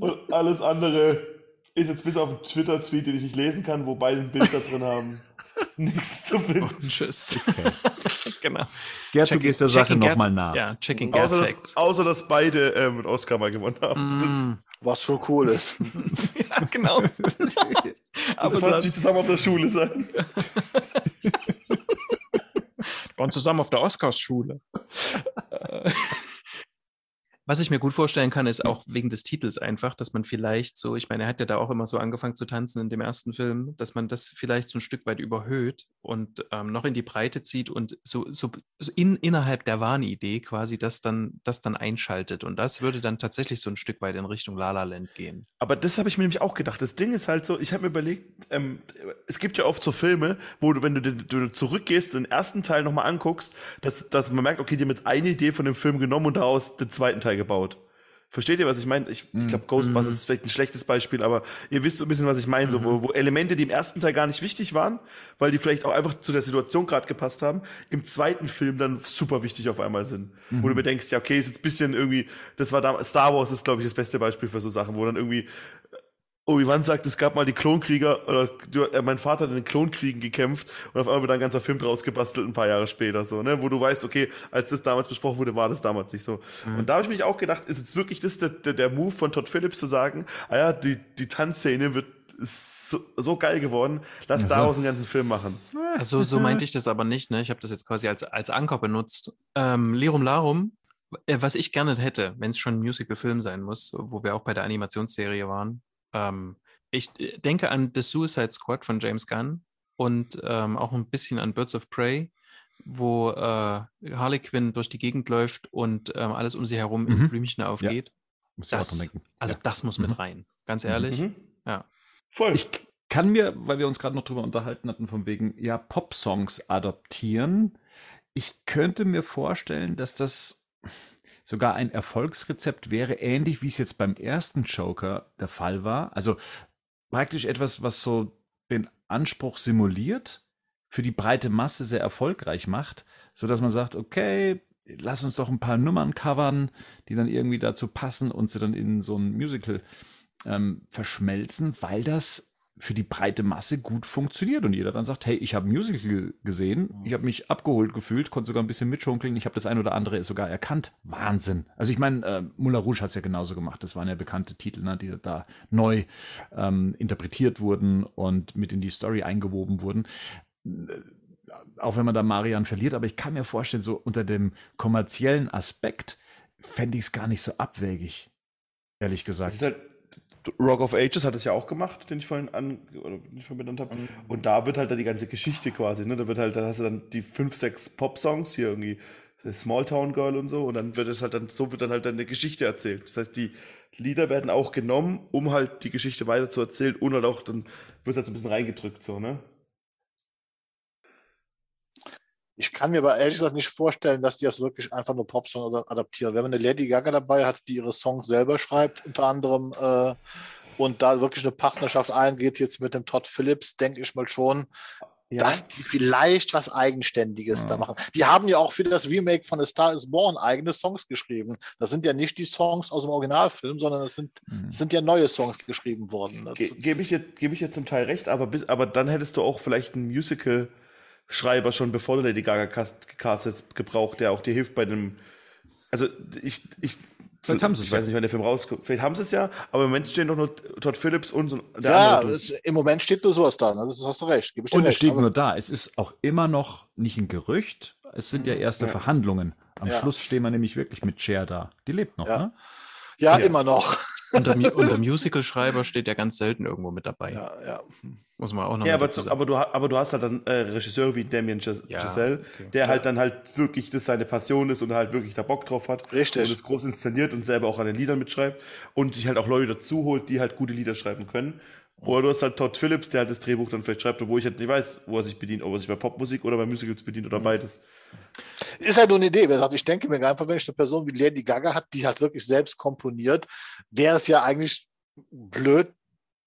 Speaker 2: und alles andere ist jetzt bis auf einen Twitter-Tweet, den ich nicht lesen kann, wo beide ein Bild da drin haben, (laughs) nichts zu finden.
Speaker 3: Und tschüss. genau.
Speaker 1: Gerd, du
Speaker 3: Checking-
Speaker 1: gehst der Sache nochmal nach.
Speaker 3: Ja, checking Gerd
Speaker 2: Außer dass, außer, dass beide ähm, einen Oscar mal gewonnen haben.
Speaker 3: Mm.
Speaker 4: Was schon cool ist. (laughs)
Speaker 3: ja, genau.
Speaker 2: Das, (laughs)
Speaker 3: Aber
Speaker 2: das fast wie zusammen auf der Schule sein. (laughs)
Speaker 3: waren zusammen auf der Oscarsschule. Was ich mir gut vorstellen kann, ist auch wegen des Titels einfach, dass man vielleicht so, ich meine, er hat ja da auch immer so angefangen zu tanzen in dem ersten Film, dass man das vielleicht so ein Stück weit überhöht und ähm, noch in die Breite zieht und so, so in, innerhalb der Wahnidee quasi das dann, das dann einschaltet. Und das würde dann tatsächlich so ein Stück weit in Richtung La La Land gehen.
Speaker 2: Aber das habe ich mir nämlich auch gedacht. Das Ding ist halt so, ich habe mir überlegt, ähm, es gibt ja oft so Filme, wo du, wenn du, den, du zurückgehst, den ersten Teil nochmal anguckst, dass, dass man merkt, okay, die haben jetzt eine Idee von dem Film genommen und daraus den zweiten Teil gebaut. Versteht ihr, was ich meine? Ich, ich glaube, Ghostbusters
Speaker 3: Mhm.
Speaker 2: ist vielleicht ein schlechtes Beispiel, aber ihr wisst so ein bisschen, was ich meine. So, wo, wo Elemente, die im ersten Teil gar nicht wichtig waren, weil die vielleicht auch einfach zu der Situation gerade gepasst haben, im zweiten Film dann super wichtig auf einmal sind. Wo du mir denkst, ja, okay, ist jetzt ein bisschen irgendwie, das war da, Star Wars ist, glaube ich, das beste Beispiel für so Sachen, wo dann irgendwie Obi-Wan sagt, es gab mal die Klonkrieger, oder du, äh, mein Vater hat in den Klonkriegen gekämpft und auf einmal wird ein ganzer Film draus gebastelt, ein paar Jahre später, so, ne, wo du weißt, okay, als das damals besprochen wurde, war das damals nicht so. Und da habe ich mich auch gedacht, ist jetzt wirklich das der, der, der Move von Todd Phillips zu sagen, ah ja, die, die Tanzszene wird so, so geil geworden, lass
Speaker 1: Ja, so.
Speaker 2: daraus einen ganzen Film machen.
Speaker 3: Also so meinte ich das aber nicht. Ne? Ich habe das jetzt quasi als, als Anker benutzt. Ähm, Lirum Larum, äh, was ich gerne hätte, wenn es schon ein Musical-Film sein muss, wo wir auch bei der Animationsserie waren. Ähm, ich äh, denke an The Suicide Squad von James Gunn und ähm, auch ein bisschen an Birds of Prey, wo äh, Harley Quinn durch die Gegend läuft und ähm, alles um sie herum in
Speaker 1: Mhm.
Speaker 3: Blümchen aufgeht.
Speaker 1: Muss ich auch
Speaker 3: Das, also
Speaker 1: Ja.
Speaker 3: das muss
Speaker 1: Mhm.
Speaker 3: mit rein, ganz
Speaker 1: Mhm.
Speaker 3: ehrlich.
Speaker 2: Mhm.
Speaker 3: Ja.
Speaker 2: Voll.
Speaker 1: Ich kann mir, weil wir uns gerade noch drüber unterhalten hatten, von wegen, ja, Pop-Songs adoptieren. Ich könnte mir vorstellen, dass das sogar ein Erfolgsrezept wäre, ähnlich wie es jetzt beim ersten Joker der Fall war. Also praktisch etwas, was so den Anspruch simuliert, für die breite Masse sehr erfolgreich macht, so dass man sagt, okay, lass uns doch ein paar Nummern covern, die dann irgendwie dazu passen und sie dann in so ein Musical ähm, verschmelzen, weil das für die breite Masse gut funktioniert und jeder dann sagt, hey, ich habe Musical gesehen, ich habe mich abgeholt gefühlt, konnte sogar ein bisschen mitschunkeln, ich habe das ein oder andere sogar erkannt. Wahnsinn. Also ich meine, äh, Moulin Rouge hat es ja genauso gemacht. Das waren ja bekannte Titel, ne, die da neu ähm, interpretiert wurden und mit in die Story eingewoben wurden. Äh, Auch wenn man da Marian verliert, aber ich kann mir vorstellen, so unter dem kommerziellen Aspekt fände ich es gar nicht so abwegig. Ehrlich gesagt.
Speaker 2: Das ist halt, Rock of Ages hat es ja auch gemacht, den ich vorhin an, oder den ich vorhin benannt habe. Und da wird halt dann die ganze Geschichte quasi, ne? Da wird halt, da hast du dann die fünf, sechs Pop-Songs, hier irgendwie Small Town Girl und so, und dann wird es halt dann, so wird dann halt dann eine Geschichte erzählt. Das heißt, die Lieder werden auch genommen, um halt die Geschichte weiter zu erzählen und halt auch, dann wird halt so ein bisschen reingedrückt, so, ne?
Speaker 4: Ich kann mir aber ehrlich gesagt nicht vorstellen, dass die das wirklich einfach nur Popsongs adaptieren. Wenn man eine Lady Gaga dabei hat, die ihre Songs selber schreibt, unter anderem, äh, und da wirklich eine Partnerschaft eingeht, jetzt mit dem Todd Phillips, denke ich mal schon, dass die vielleicht was Eigenständiges
Speaker 1: Ja.
Speaker 4: da machen. Die haben ja auch für das Remake von A Star is Born eigene Songs geschrieben. Das sind ja nicht die Songs aus dem Originalfilm, sondern es sind,
Speaker 1: Mhm.
Speaker 4: sind ja neue Songs geschrieben worden.
Speaker 2: Ge Gebe ich, dir- gebe ich dir zum Teil recht, aber, bis, aber dann hättest du auch vielleicht einen Musical-Schreiber schon bevor du Lady Gaga cast, gecastet gebraucht, der auch dir hilft bei dem. Also ich, ich,
Speaker 1: Vielleicht haben sie es
Speaker 2: ich weiß nicht, wann der Film rauskommt. Vielleicht haben sie es ja, aber im Moment stehen doch nur Todd Phillips und so der
Speaker 4: ja,
Speaker 2: andere.
Speaker 4: es, im Moment steht nur sowas da. ne? Das hast du recht.
Speaker 1: Und es
Speaker 4: recht.
Speaker 1: steht nur da. Es ist auch immer noch nicht ein Gerücht. Es sind ja erste
Speaker 2: Ja.
Speaker 1: Verhandlungen. Am
Speaker 4: Ja.
Speaker 1: Schluss stehen wir nämlich wirklich mit Cher da. Die lebt noch,
Speaker 4: Ja.
Speaker 1: ne?
Speaker 4: ja,
Speaker 2: Ja.
Speaker 4: immer noch.
Speaker 3: Der, und der Musical-Schreiber steht ja ganz selten irgendwo mit dabei.
Speaker 4: Ja, ja.
Speaker 3: Muss man auch noch
Speaker 2: ja,
Speaker 3: mal
Speaker 2: aber, zu,
Speaker 3: sagen.
Speaker 2: aber, du, aber du hast halt dann äh, Regisseure wie Damien Gis
Speaker 3: Ja,
Speaker 2: Giselle,
Speaker 3: okay.
Speaker 2: der halt dann halt wirklich das seine Passion ist und halt wirklich da Bock drauf hat.
Speaker 4: Richtig.
Speaker 2: Und es groß inszeniert und selber auch an den Liedern mitschreibt und sich halt auch Leute dazu holt, die halt gute Lieder schreiben können. Oder du hast halt Todd Phillips, der halt das Drehbuch dann vielleicht schreibt, wo ich halt nicht weiß, wo er sich bedient, ob er sich bei Popmusik oder bei Musicals bedient oder beides.
Speaker 4: Ist halt nur eine Idee. Wer sagt, ich denke mir einfach, wenn ich eine Person wie Lady Gaga hat, die halt wirklich selbst komponiert, wäre es ja eigentlich blöd,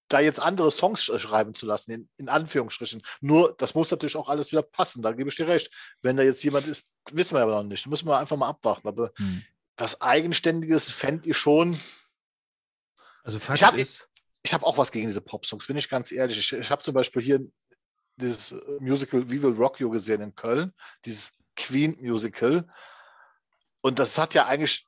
Speaker 4: da jetzt andere Songs sch- schreiben zu lassen, in, in Anführungsstrichen. Nur, das muss natürlich auch alles wieder passen, da gebe ich dir recht. Wenn da jetzt jemand ist, wissen wir aber noch nicht. Da müssen wir einfach mal abwarten. Aber
Speaker 1: Hm.
Speaker 4: was Eigenständiges fände ich schon.
Speaker 3: also Fakt
Speaker 4: ich hab-
Speaker 3: ist,
Speaker 4: Ich habe auch was gegen diese Popsongs, bin ich ganz ehrlich. Ich, ich habe zum Beispiel hier dieses äh, Musical We Will Rock You gesehen in Köln, dieses Queen-Musical. Und das hat ja eigentlich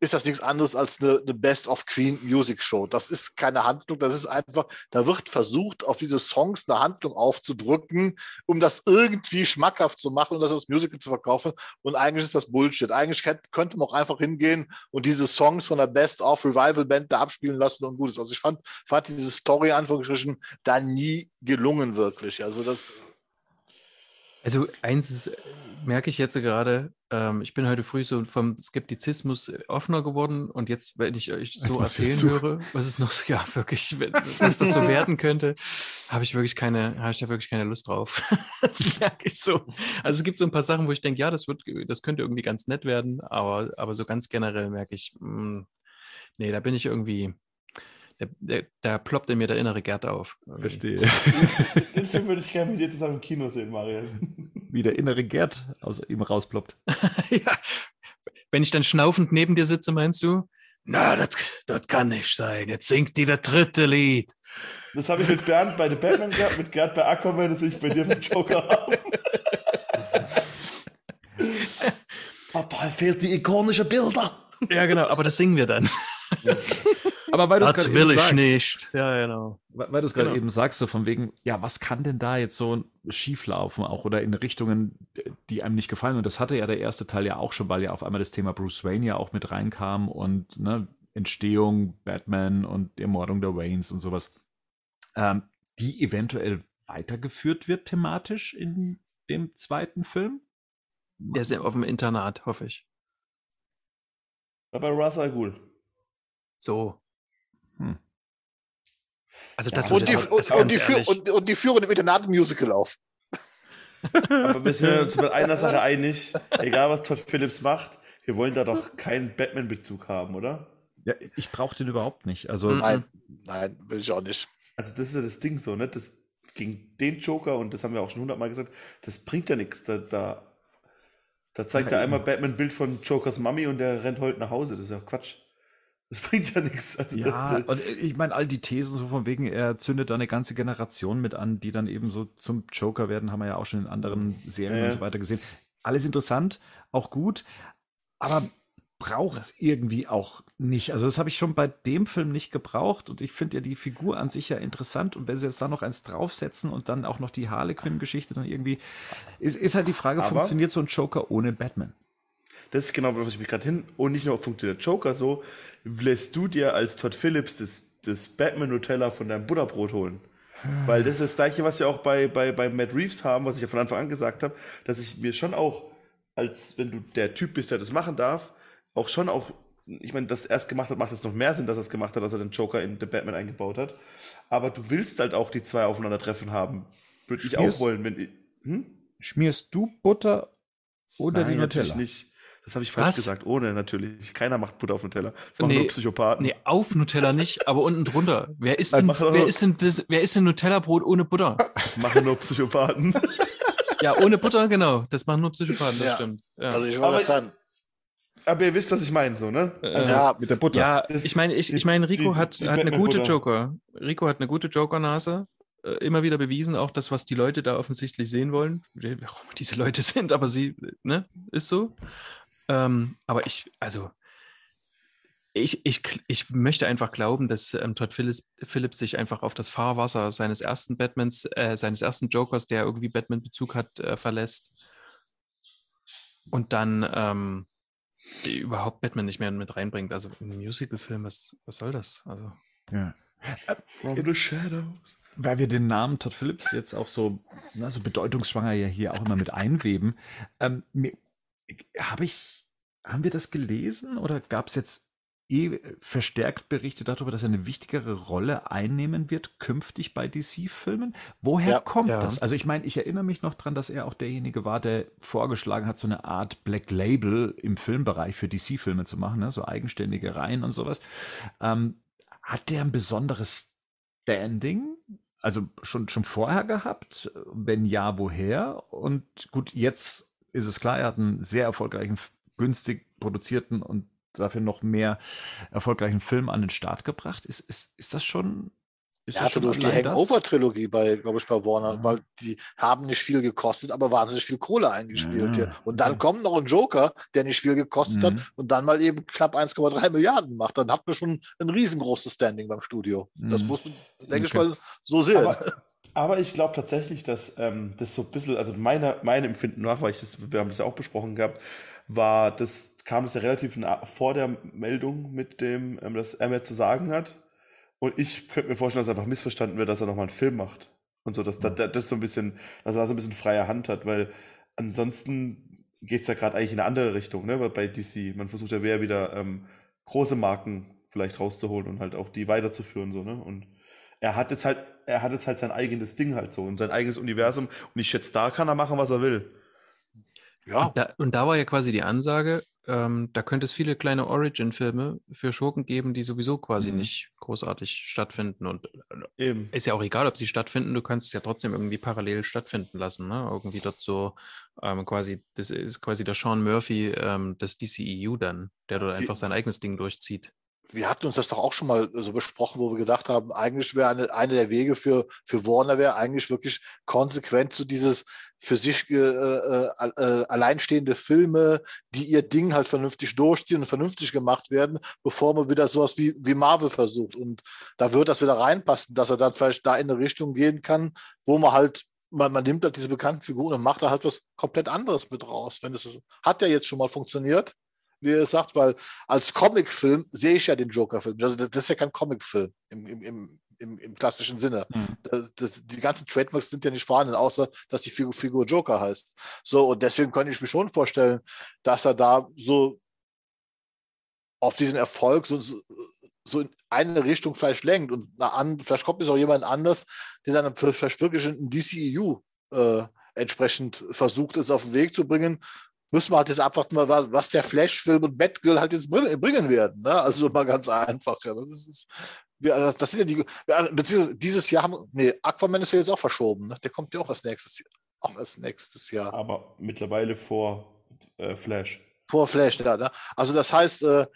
Speaker 4: ist das nichts anderes als eine, eine Best of Queen Music Show. Das ist keine Handlung, das ist einfach, da wird versucht, auf diese Songs eine Handlung aufzudrücken, um das irgendwie schmackhaft zu machen und das als Musical zu verkaufen. Und eigentlich ist das Bullshit. Eigentlich könnte man auch einfach hingehen und diese Songs von der Best of Revival Band da abspielen lassen und gut ist. Also ich fand, fand diese Story, Anführungsstrichen, da nie gelungen wirklich. Also das.
Speaker 3: Also eins ist, merke ich jetzt gerade, ähm, ich bin heute früh so vom Skeptizismus äh, offener geworden und jetzt, wenn ich euch so erzählen höre, was es noch, (laughs) ja, wirklich, was (laughs) das so werden könnte, habe ich wirklich keine, habe ich da wirklich keine Lust drauf. (laughs) das merke ich so. Also es gibt so ein paar Sachen, wo ich denke, ja, das wird, das könnte irgendwie ganz nett werden, aber, aber so ganz generell merke ich, mh, hm, nee, da bin ich irgendwie, da, da ploppt in mir der innere Gerd auf.
Speaker 1: Verstehe. (laughs)
Speaker 2: Den Film würde ich gerne mit dir zusammen im Kino sehen, Marian. (laughs)
Speaker 1: Wie der innere Gerd aus ihm rausploppt. (laughs)
Speaker 3: ja. Wenn ich dann schnaufend neben dir sitze, meinst du? Na, das, das kann nicht sein. Jetzt singt die das dritte Lied.
Speaker 2: Das habe ich mit Bernd bei The Batman gehabt, mit Gerd bei Aquaman, das will ich bei dir mit Joker haben.
Speaker 4: da fehlt die ikonische Bilder.
Speaker 3: Ja, genau, aber das singen wir dann.
Speaker 1: Aber weil du es
Speaker 3: gerade will ich sagst, nicht. Ja, genau.
Speaker 1: Weil, du es gerade genau. eben sagst, so von wegen, ja, was kann denn da jetzt so schief laufen, auch oder in Richtungen, die einem nicht gefallen? Und das hatte ja der erste Teil ja auch schon, weil ja auf einmal das Thema Bruce Wayne ja auch mit reinkam und ne, Entstehung, Batman und Ermordung der Waynes und sowas, ähm, die eventuell weitergeführt wird thematisch in dem zweiten Film.
Speaker 3: Der ist ja auf dem Internat, hoffe ich.
Speaker 2: Aber Ra's al Ghul.
Speaker 3: So. Hm.
Speaker 4: Also das ja, und, die, auch, und, und, die und, und, die führen im Internat Musical auf.
Speaker 2: Aber wir sind (laughs) uns mit einer Sache einig, egal was Todd Phillips macht, wir wollen da doch keinen Batman-Bezug haben, oder?
Speaker 1: Ja, ich brauche den überhaupt nicht. Also,
Speaker 4: nein, nein, will ich auch nicht.
Speaker 2: Also das ist ja das Ding so, ne? Das gegen den Joker, und das haben wir auch schon hundertmal gesagt, das bringt ja nichts. Da, da, da zeigt er einmal Batman ein Bild von Jokers Mami und der rennt heute nach Hause. Das ist ja Quatsch. Das bringt ja nichts.
Speaker 1: Also ja, und ich meine, all die Thesen so von wegen, er zündet da eine ganze Generation mit an, die dann eben so zum Joker werden, haben wir ja auch schon in anderen Serien ja. und so weiter gesehen. Alles interessant, auch gut, aber braucht es irgendwie auch nicht. Also das habe ich schon bei dem Film nicht gebraucht und ich finde ja die Figur an sich ja interessant und wenn sie jetzt da noch eins draufsetzen und dann auch noch die Harlequin-Geschichte dann irgendwie, ist, ist halt die Frage, aber funktioniert so ein Joker ohne Batman?
Speaker 2: Das ist genau, was ich mich gerade hin. Und nicht nur funktioniert Joker so, lässt du dir als Todd Phillips das, das Batman-Nutella von deinem Butterbrot holen. Weil das ist das gleiche, was wir auch bei, bei, bei Matt Reeves haben, was ich ja von Anfang an gesagt habe, dass ich mir schon auch, als wenn du der Typ bist, der das machen darf, auch schon auch, ich meine, das erst gemacht hat, macht es noch mehr Sinn, dass er es gemacht hat, dass er den Joker in The Batman eingebaut hat. Aber du willst halt auch die zwei aufeinandertreffen haben. Würde ich auch wollen, wenn. Hm?
Speaker 1: Schmierst du Butter oder
Speaker 2: Nein,
Speaker 1: die Nutella?
Speaker 2: Natürlich nicht. Das habe ich falsch Was? gesagt. Ohne natürlich. Keiner macht Butter auf Nutella. Das machen nee, nur Psychopathen.
Speaker 3: Nee, auf Nutella nicht, aber unten drunter. Wer ist denn, wer ist denn, das, wer ist denn Nutella-Brot ohne Butter?
Speaker 2: Das machen nur Psychopathen. (laughs)
Speaker 3: ja, ohne Butter, genau. Das machen nur Psychopathen, das ja. stimmt. Ja.
Speaker 4: Also ich wollte sagen.
Speaker 2: Aber ihr wisst, was ich meine, so, ne?
Speaker 3: Äh, also ja, mit der Butter. Ja, ich meine, ich, ich meine, Rico die, hat, die hat eine gute Joker. Rico hat eine gute Joker-Nase. Äh, immer wieder bewiesen, auch das, was die Leute da offensichtlich sehen wollen. Warum diese Leute (laughs) sind, aber sie, ne, ist so. Ähm, aber ich, also, ich, ich, ich möchte einfach glauben, dass ähm, Todd Phillips, Phillips sich einfach auf das Fahrwasser seines ersten Batmans, äh, seines ersten Jokers, der irgendwie Batman-Bezug hat, äh, verlässt. Und dann ähm, überhaupt Batman nicht mehr mit reinbringt. Also ein Musical-Film, was, was soll das? Also.
Speaker 1: Ja. From the Shadows. Weil wir den Namen Todd Phillips jetzt auch so, na, so bedeutungsschwanger ja hier auch immer mit einweben, ähm, habe ich haben wir das gelesen oder gab es jetzt eh verstärkt Berichte darüber, dass er eine wichtigere Rolle einnehmen wird künftig bei DC-Filmen? Woher ja, kommt ja. das? Also ich meine, ich erinnere mich noch dran, dass er auch derjenige war, der vorgeschlagen hat, so eine Art Black Label im Filmbereich für DC-Filme zu machen, ne? so eigenständige Reihen und sowas. Ähm, hat der ein besonderes Standing? Also schon, schon vorher gehabt? Wenn ja, woher? Und gut, jetzt ist es klar, er hat einen sehr erfolgreichen günstig produzierten und dafür noch mehr erfolgreichen Film an den Start gebracht. Ist, ist, ist das schon Ist
Speaker 4: Er
Speaker 1: das
Speaker 4: hatte
Speaker 1: schon
Speaker 4: durch die
Speaker 1: das?
Speaker 4: Hangover-Trilogie bei, glaube ich, bei Warner,
Speaker 1: Ja.
Speaker 4: weil die haben nicht viel gekostet, aber wahnsinnig viel Kohle eingespielt.
Speaker 1: Ja,
Speaker 4: hier. Und dann
Speaker 1: okay.
Speaker 4: kommt noch ein Joker, der nicht viel gekostet
Speaker 1: Mhm.
Speaker 4: hat und dann mal eben knapp 1,3 Milliarden macht. Dann hat man schon ein riesengroßes Standing beim Studio. Das
Speaker 1: Mhm.
Speaker 4: muss man, denke ich
Speaker 1: Okay.
Speaker 4: mal, so sehen.
Speaker 2: Aber, aber ich glaube tatsächlich, dass ähm, das so ein bisschen, also meiner, meinem Empfinden nach, weil ich das, wir haben das ja auch besprochen gehabt, war, das kam das ja relativ nah, vor der Meldung mit dem, ähm, dass er mehr zu sagen hat. Und ich könnte mir vorstellen, dass einfach missverstanden wird, dass er nochmal einen Film macht. Und so, dass da, da- das so ein bisschen, dass er so ein bisschen freie Hand hat, weil ansonsten geht es ja gerade eigentlich in eine andere Richtung, ne? Weil bei DC, man versucht ja wieder ähm, große Marken vielleicht rauszuholen und halt auch die weiterzuführen, so, ne? Und er hat jetzt halt, er hat jetzt halt sein eigenes Ding halt so und sein eigenes Universum. Und ich schätze, da kann er machen, was er will.
Speaker 4: Ja,
Speaker 3: Und da, und da war ja quasi die Ansage, ähm, da könnte es viele kleine Origin-Filme für Schurken geben, die sowieso quasi
Speaker 1: Mhm.
Speaker 3: nicht großartig stattfinden. Und äh,
Speaker 2: Eben.
Speaker 3: ist ja auch egal, ob sie stattfinden, du kannst es ja trotzdem irgendwie parallel stattfinden lassen. Ne? Irgendwie dort so ähm, quasi, das ist quasi der Sean Murphy ähm, des DCEU dann, der dort einfach sein eigenes Ding durchzieht.
Speaker 4: Wir hatten uns das doch auch schon mal so besprochen, wo wir gedacht haben, eigentlich wäre eine, eine der Wege für, für Warner wäre eigentlich wirklich konsequent zu dieses für sich äh, äh, äh, alleinstehende Filme, die ihr Ding halt vernünftig durchziehen und vernünftig gemacht werden, bevor man wieder sowas wie, wie Marvel versucht. Und da wird das wieder reinpassen, dass er dann vielleicht da in eine Richtung gehen kann, wo man halt man, man nimmt halt diese bekannten Figuren und macht da halt was komplett anderes mit raus. Wenn es hat ja jetzt schon mal funktioniert, wie ihr sagt, weil als Comicfilm sehe ich ja den Joker-Film. Also das, das ist ja kein Comicfilm im, im, im, im, klassischen Sinne.
Speaker 1: Mhm.
Speaker 4: Das, das, die ganzen Trademarks sind ja nicht vorhanden, außer dass die Figur, Figur Joker heißt. So, und deswegen könnte ich mir schon vorstellen, dass er da so auf diesen Erfolg so, so, in eine Richtung vielleicht lenkt und an, vielleicht kommt es auch jemand anders, der dann vielleicht wirklich ein DCEU äh, entsprechend versucht, es auf den Weg zu bringen. Müssen wir halt jetzt abwarten, was, was der Flash-Film und Batgirl halt jetzt bringen, bringen werden. Ne? Also mal ganz einfach. Ja. Das, ist, das sind ja die, beziehungsweise dieses Jahr haben, nee, Aquaman ist ja jetzt auch verschoben. Ne? Der kommt ja auch erst nächstes Jahr. Auch erst nächstes Jahr.
Speaker 2: Aber mittlerweile vor äh, Flash.
Speaker 4: Vor Flash, ja. Ne? Also das heißt, äh,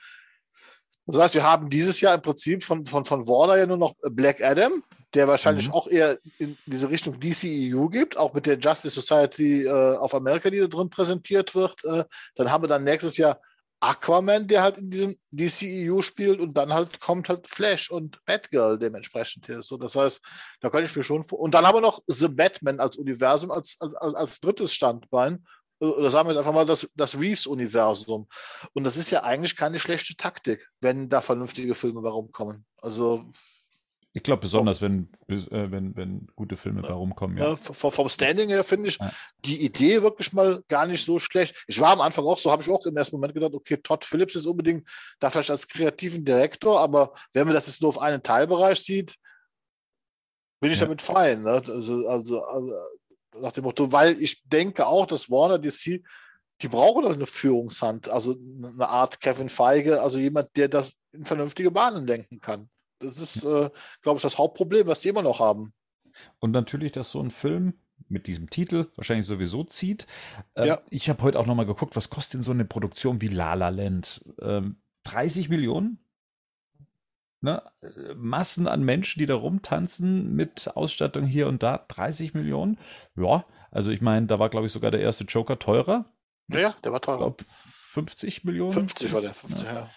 Speaker 4: das heißt, wir haben dieses Jahr im Prinzip von, von, von Warner ja nur noch Black Adam, der wahrscheinlich
Speaker 1: Mhm.
Speaker 4: auch eher in diese Richtung DCEU gibt, auch mit der Justice Society äh, of America, die da drin präsentiert wird. Äh, dann haben wir dann nächstes Jahr Aquaman, der halt in diesem DCEU spielt und dann halt kommt halt Flash und Batgirl dementsprechend hier. So, das heißt, da kann ich mir schon vor. Und dann haben wir noch The Batman als Universum, als, als, als drittes Standbein. Oder sagen wir jetzt einfach mal das, das Reeves-Universum. Und das ist ja eigentlich keine schlechte Taktik, wenn da vernünftige Filme rumkommen. Also
Speaker 1: Ich glaube besonders, wenn, äh, wenn, wenn gute Filme bei rumkommen. Ja.
Speaker 4: ja, vom Standing her finde ich
Speaker 1: Ja.
Speaker 4: die Idee wirklich mal gar nicht so schlecht. Ich war am Anfang auch so, habe ich auch im ersten Moment gedacht, okay, Todd Phillips ist unbedingt da vielleicht als kreativen Direktor, aber wenn man das jetzt nur auf einen Teilbereich sieht, bin ich
Speaker 1: Ja.
Speaker 4: damit fein. Ne? Also, also, also nach dem Motto, weil ich denke auch, dass Warner DC, die brauchen doch eine Führungshand, also eine Art Kevin Feige, also jemand, der das in vernünftige Bahnen lenken kann. Das ist, äh, glaube ich, das Hauptproblem, was sie immer noch haben.
Speaker 1: Und natürlich, dass so ein Film mit diesem Titel wahrscheinlich sowieso zieht. Ähm,
Speaker 4: Ja.
Speaker 1: Ich habe heute auch noch mal geguckt, was kostet denn so eine Produktion wie La La Land? Ähm, 30 Millionen? Ne? Massen an Menschen, die da rumtanzen mit Ausstattung hier und da. 30 Millionen? Ja, also ich meine, da war, glaube ich, sogar der erste Joker teurer.
Speaker 4: Ja, ja, der war
Speaker 1: Ich
Speaker 4: teurer.
Speaker 1: glaube, 50 Millionen.
Speaker 4: 50 war der.
Speaker 1: Ja.
Speaker 4: 50, ja.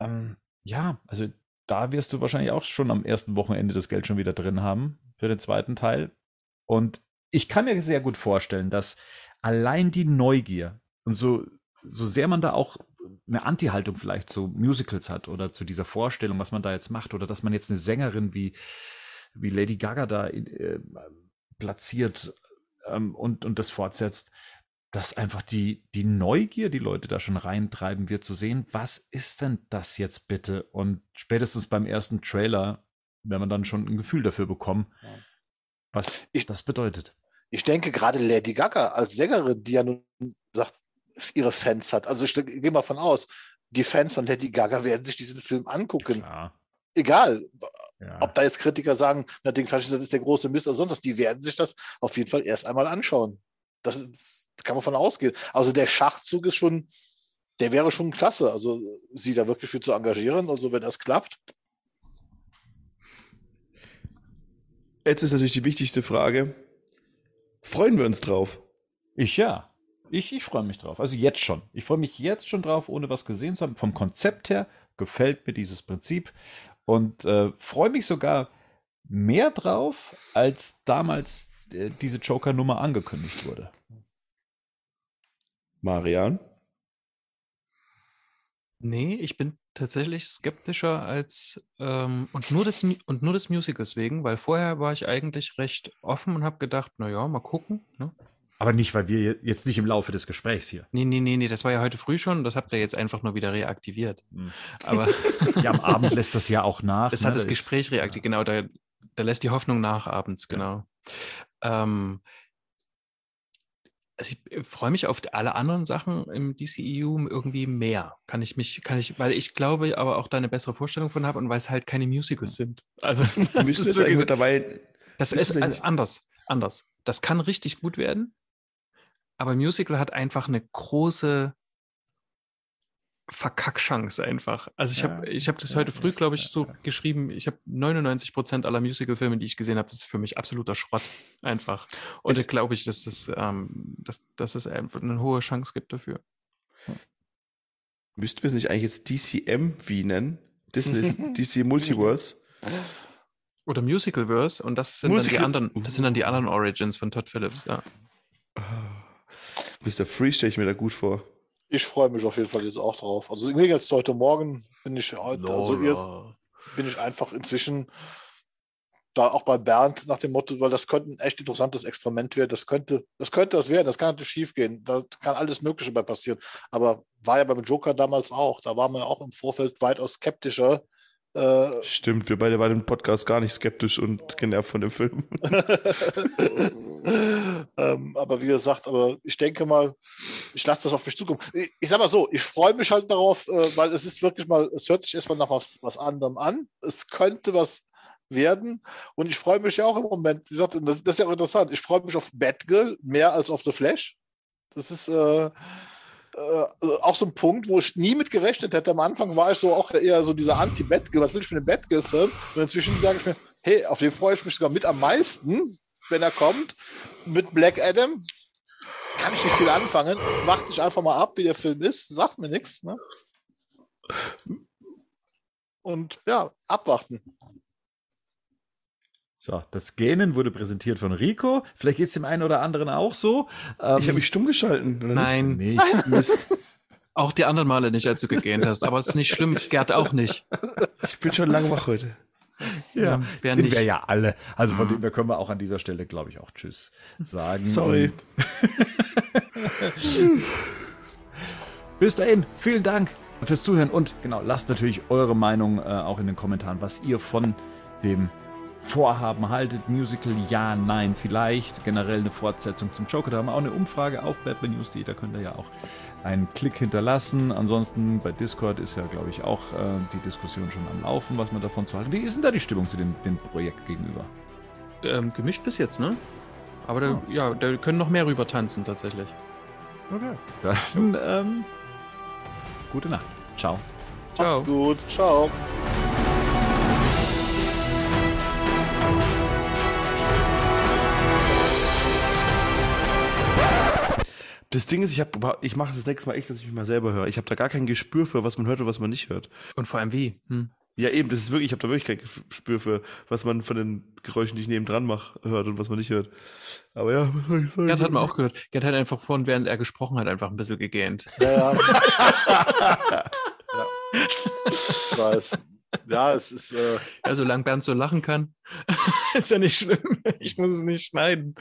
Speaker 1: Ähm, ja, also da wirst du wahrscheinlich auch schon am ersten Wochenende das Geld schon wieder drin haben für den zweiten Teil. Und ich kann mir sehr gut vorstellen, dass allein die Neugier und so, so sehr man da auch eine Anti-Haltung vielleicht zu Musicals hat oder zu dieser Vorstellung, was man da jetzt macht, oder dass man jetzt eine Sängerin wie, wie Lady Gaga da äh, platziert ähm, und, und das fortsetzt, dass einfach die, die Neugier die Leute da schon reintreiben wird, zu sehen, was ist denn das jetzt bitte? Und spätestens beim ersten Trailer, wenn man dann schon ein Gefühl dafür bekommen,
Speaker 4: Ja.
Speaker 1: was
Speaker 4: Ich-
Speaker 1: das bedeutet.
Speaker 4: Ich denke gerade Lady Gaga als Sängerin, die ja nun sagt, ihre Fans hat. Also ich gehe mal von aus, die Fans von Lady Gaga werden sich diesen Film angucken.
Speaker 1: Klar.
Speaker 4: Egal,
Speaker 1: Ja.
Speaker 4: ob da jetzt Kritiker sagen, na, Ding das ist der große Mist oder sonst was, die werden sich das auf jeden Fall erst einmal anschauen. Das, ist, kann man von ausgehen. Also der Schachzug ist schon, der wäre schon klasse. Also sie da wirklich für zu engagieren. Also wenn das klappt,
Speaker 2: jetzt ist natürlich die wichtigste Frage. Freuen wir uns drauf?
Speaker 1: Ich ja. Ich, ich freue mich drauf. Also jetzt schon. Ich freue mich jetzt schon drauf, ohne was gesehen zu haben. Vom Konzept her gefällt mir dieses Prinzip und äh, freue mich sogar mehr drauf, als damals äh, diese Joker-Nummer angekündigt wurde.
Speaker 2: Marian?
Speaker 3: Nee, ich bin tatsächlich skeptischer als ähm, und nur des und nur des Musicals wegen, weil vorher war ich eigentlich recht offen und habe gedacht, na ja, mal gucken. Ne?
Speaker 1: Aber nicht, weil wir je- jetzt nicht im Laufe des Gesprächs hier.
Speaker 3: Nee, nee, nee, nee, das war ja heute früh schon, das habt ihr jetzt einfach nur wieder reaktiviert.
Speaker 1: Hm.
Speaker 3: Aber (laughs)
Speaker 1: Ja, am Abend lässt das ja auch nach.
Speaker 3: das
Speaker 1: ne?
Speaker 3: hat das
Speaker 1: Da ist-
Speaker 3: Gespräch reaktiviert, genau, da, da lässt die Hoffnung nach abends,
Speaker 1: Ja.
Speaker 3: genau. Ähm, also ich äh, freue mich auf alle anderen Sachen im DCEU irgendwie mehr. Kann ich mich, kann ich, weil ich glaube, aber auch da eine bessere Vorstellung von habe und weil es halt keine Musicals sind. Also (laughs) das
Speaker 2: wir
Speaker 3: ist wirklich,
Speaker 2: mittlerweile.
Speaker 3: das ist anders, anders. Das kann richtig gut werden, aber Musical hat einfach eine große Verkackchance einfach. Also ich habe
Speaker 1: Ja,
Speaker 3: ich habe das
Speaker 1: ja,
Speaker 3: heute früh, glaube ich, so
Speaker 1: ja.
Speaker 3: geschrieben. Ich habe 99 Prozent aller Musical-Filme, die ich gesehen habe, das ist für mich absoluter Schrott einfach. Und da glaube ich, dass es, ähm, dass, dass es einfach eine hohe Chance gibt dafür.
Speaker 2: Müssten wir es nicht eigentlich jetzt DCMV nennen? Disney, (laughs) DC Multiverse.
Speaker 3: Oder Musicalverse und das sind dann
Speaker 2: Musical-
Speaker 3: die anderen, das sind dann die anderen Origins von Todd Phillips. Ja.
Speaker 2: Mr. Freeze stelle ich mir da gut vor.
Speaker 4: Ich freue mich auf jeden Fall jetzt auch drauf. Also irgendwie jetzt heute Morgen bin ich heute, also jetzt bin ich einfach inzwischen da auch bei Bernd nach dem Motto, weil das könnte ein echt interessantes Experiment werden. Das könnte, das könnte das werden, das kann natürlich schief gehen. Da kann alles Mögliche bei passieren. Aber war ja beim Joker damals auch. Da waren wir auch im Vorfeld weitaus skeptischer. Äh,
Speaker 2: Stimmt, wir beide waren im Podcast gar nicht skeptisch und genervt von dem Film. (laughs)
Speaker 4: ähm, aber wie gesagt, aber ich denke mal, ich lasse das auf mich zukommen. Ich, ich sag mal so, ich freue mich halt darauf, äh, weil es ist wirklich mal, es hört sich erstmal nach was, was anderem an. Es könnte was werden. Und ich freue mich ja auch im Moment, wie gesagt, das, das ist ja auch interessant. Ich freue mich auf Batgirl mehr als auf The Flash. Das ist äh, äh, auch so ein Punkt, wo ich nie mit gerechnet hätte. Am Anfang war ich so auch eher so dieser Anti-Batgirl. Was will ich für einen Batgirl-Film? Und inzwischen sage ich mir, hey, auf den freue ich mich sogar mit am meisten, wenn er kommt. Mit Black Adam kann ich nicht viel anfangen. Warte ich einfach mal ab, wie der Film ist. Sagt mir nichts. Ne? Und ja, abwarten.
Speaker 1: So, das Gähnen wurde präsentiert von Rico. Vielleicht geht es dem einen oder anderen auch so. Ähm,
Speaker 2: Ich habe mich stumm geschalten. oder nicht?
Speaker 3: Nein,
Speaker 1: nicht.
Speaker 2: Mist. (laughs)
Speaker 3: auch die anderen Male nicht, als du gegähnt hast. Aber es ist nicht schlimm, Gerd auch nicht.
Speaker 2: Ich bin schon lang wach heute.
Speaker 1: Ja,
Speaker 3: wer
Speaker 1: sind
Speaker 3: nicht?
Speaker 1: wir ja alle. Also von dem her können wir auch an dieser Stelle, glaube ich, auch Tschüss sagen.
Speaker 2: Sorry. (laughs)
Speaker 1: Bis dahin, vielen Dank fürs Zuhören und genau, lasst natürlich eure Meinung äh, auch in den Kommentaren, was ihr von dem Vorhaben haltet. Musical, ja, nein, vielleicht. Generell eine Fortsetzung zum Joker. Da haben wir auch eine Umfrage auf batmannews.de. Da könnt ihr ja auch einen Klick hinterlassen. Ansonsten bei Discord ist ja, glaube ich, auch äh, die Diskussion schon am Laufen, was man davon zu halten. Wie ist denn da die Stimmung zu dem, dem Projekt gegenüber?
Speaker 3: Ähm, gemischt bis jetzt, ne? Aber da, ja, da können noch mehr rüber tanzen tatsächlich.
Speaker 1: Okay. Dann, ähm, gute Nacht. Ciao.
Speaker 4: Macht's gut. Ciao.
Speaker 2: Das Ding ist, ich, hab, ich mache das nächste Mal echt, dass ich mich mal selber höre. Ich habe da gar kein Gespür für, was man hört und was man nicht hört.
Speaker 3: Und vor allem wie? Hm.
Speaker 2: Ja, eben, das ist wirklich, ich habe da wirklich kein Gespür für, was man von den Geräuschen, die ich nebendran mache, hört und was man nicht hört. Aber ja, was soll ich sagen?
Speaker 3: Gerd hat man auch gehört. Gerd hat einfach vorhin, während er gesprochen hat, einfach ein bisschen gegähnt.
Speaker 4: Ja, ja. (laughs) ja. Ich weiß. Ja, es ist. Äh,
Speaker 3: Ja, solange Bernd so lachen kann, (laughs) ist ja nicht schlimm. Ich muss es nicht schneiden.